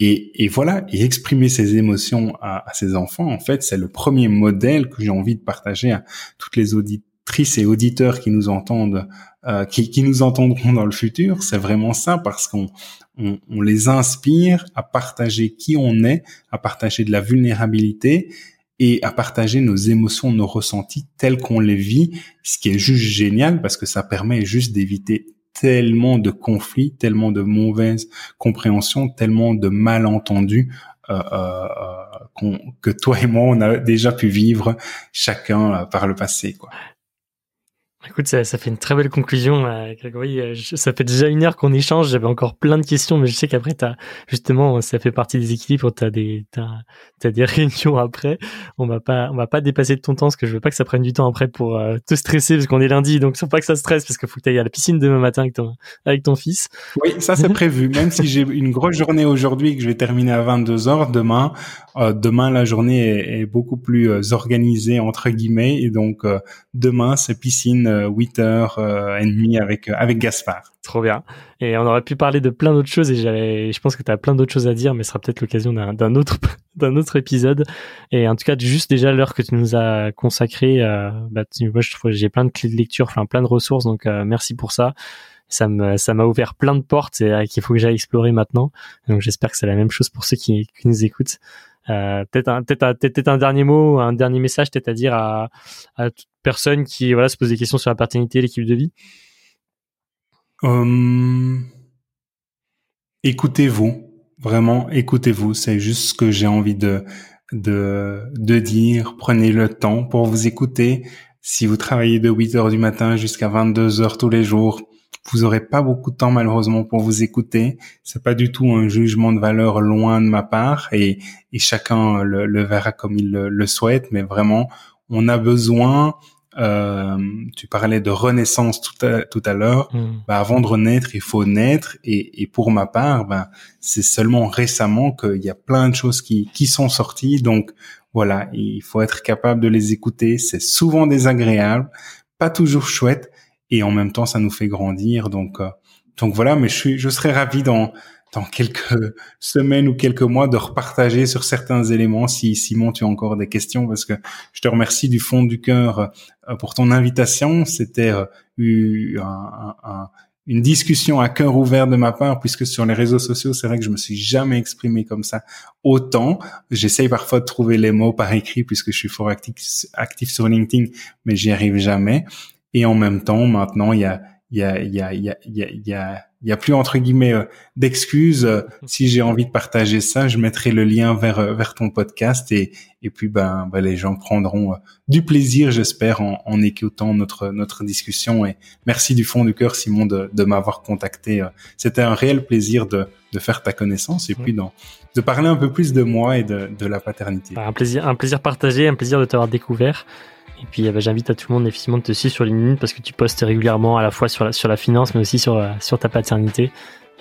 [SPEAKER 2] Et, et, voilà, et exprimer ses émotions à, à ses enfants, en fait, c'est le premier modèle que j'ai envie de partager à toutes les auditrices et auditeurs qui nous entendent, euh, qui, qui, nous entendront dans le futur. C'est vraiment ça, parce qu'on on, on les inspire à partager qui on est, à partager de la vulnérabilité et à partager nos émotions, nos ressentis tels qu'on les vit, ce qui est juste génial parce que ça permet juste d'éviter tellement de conflits, tellement de mauvaises compréhensions, tellement de malentendus euh, euh, euh que toi et moi on a déjà pu vivre chacun par le passé. Quoi.
[SPEAKER 1] Écoute, ça, ça, fait une très belle conclusion, euh, Grégory. Euh, ça fait déjà une heure qu'on échange. J'avais encore plein de questions, mais je sais qu'après, t'as justement, ça fait partie des équilibres. T'as des, t'as, as des (laughs) réunions après. On va pas, on va pas dépasser de ton temps, parce que je veux pas que ça prenne du temps après pour euh, te stresser, parce qu'on est lundi, donc faut pas que ça stresse, parce qu'il faut que t'ailles à la piscine demain matin avec ton, avec ton fils.
[SPEAKER 2] Oui, ça c'est prévu. Même si j'ai une grosse journée aujourd'hui que je vais terminer à 22 heures demain, euh, demain la journée est, est beaucoup plus organisée entre guillemets, et donc demain c'est piscine 8 euh, heures euh, et demie avec euh, avec Gaspard.
[SPEAKER 1] Trop bien. Et on aurait pu parler de plein d'autres choses et je pense que tu as plein d'autres choses à dire, mais ce sera peut-être l'occasion d'un autre (laughs) autre épisode. Et en tout cas, juste déjà l'heure que tu nous as consacré, euh, bah, moi je trouve j'ai plein de clés de lecture, enfin plein de ressources, donc merci pour ça. Ça me ça m'a ouvert plein de portes et qu'il faut que j'aille explorer maintenant. Donc j'espère que c'est la même chose pour ceux qui nous écoutent. Euh, peut-être un, dernier mot, un dernier message peut-être à dire à, toute personne qui voilà se pose des questions sur la paternité, l'équipe de vie.
[SPEAKER 2] Hum, écoutez-vous, vraiment écoutez-vous. C'est juste ce que j'ai envie de dire. Prenez le temps pour vous écouter. Si vous travaillez de 8 heures du matin jusqu'à 22 heures tous les jours, vous aurez pas beaucoup de temps malheureusement pour vous écouter. C'est pas du tout un jugement de valeur loin de ma part et, et chacun le, le, verra comme il le, souhaite. Mais vraiment, on a besoin. Euh, tu parlais de renaissance tout à, tout à l'heure. Mm. Bah, avant de renaître, il faut naître. Et, et pour ma part, bah, c'est seulement récemment qu'il y a plein de choses qui, qui sont sorties. Donc voilà, il faut être capable de les écouter. C'est souvent désagréable, pas toujours chouette, et en même temps ça nous fait grandir donc euh, donc voilà, mais je suis, je serais ravi dans dans quelques (laughs) semaines ou quelques mois de repartager sur certains éléments. Si Simon tu as encore des questions parce que je te remercie du fond du cœur euh, pour ton invitation. C'était euh, une discussion à cœur ouvert de ma part puisque sur les réseaux sociaux c'est vrai que je me suis jamais exprimé comme ça autant. J'essaye parfois de trouver les mots par écrit puisque je suis fort actif sur LinkedIn mais j'y arrive jamais et en même temps maintenant il y a il y a il y a il y a il y a il y a plus entre guillemets euh, d'excuses. Euh, (laughs) si j'ai envie de partager ça, je mettrai le lien vers euh, vers ton podcast et et puis ben, ben les gens prendront du plaisir, j'espère, en, en écoutant notre notre discussion. Et merci du fond du cœur, Simon, de, de m'avoir contacté. C'était un réel plaisir de de faire ta connaissance et puis de parler un peu plus de moi et de de la paternité.
[SPEAKER 1] Un plaisir, un plaisir partagé, un plaisir de t'avoir découvert. Et puis eh ben, j'invite à tout le monde effectivement de te suivre sur LinkedIn parce que tu postes régulièrement à la fois sur la, sur la finance mais aussi sur, euh, sur ta paternité.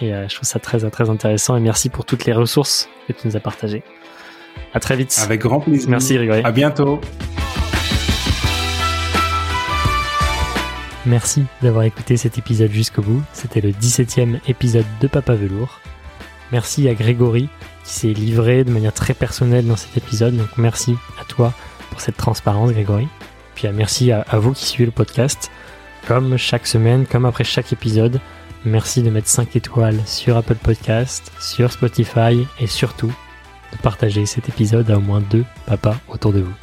[SPEAKER 1] Et euh, je trouve ça très très intéressant et merci pour toutes les ressources que tu nous as partagées. À très vite.
[SPEAKER 2] Avec grand plaisir.
[SPEAKER 1] Merci Grégory.
[SPEAKER 2] À bientôt.
[SPEAKER 1] Merci d'avoir écouté cet épisode jusqu'au bout. C'était le 17e épisode de Papa Velours. Merci à Grégory qui s'est livré de manière très personnelle dans cet épisode. Donc merci à toi pour cette transparence Grégory. Euh, merci à, vous qui suivez le podcast. Comme chaque semaine, comme après chaque épisode, merci de mettre 5 étoiles sur Apple Podcast, sur Spotify et surtout de partager cet épisode à au moins deux papas autour de vous.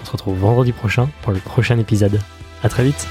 [SPEAKER 1] On se retrouve vendredi prochain pour le prochain épisode. À très vite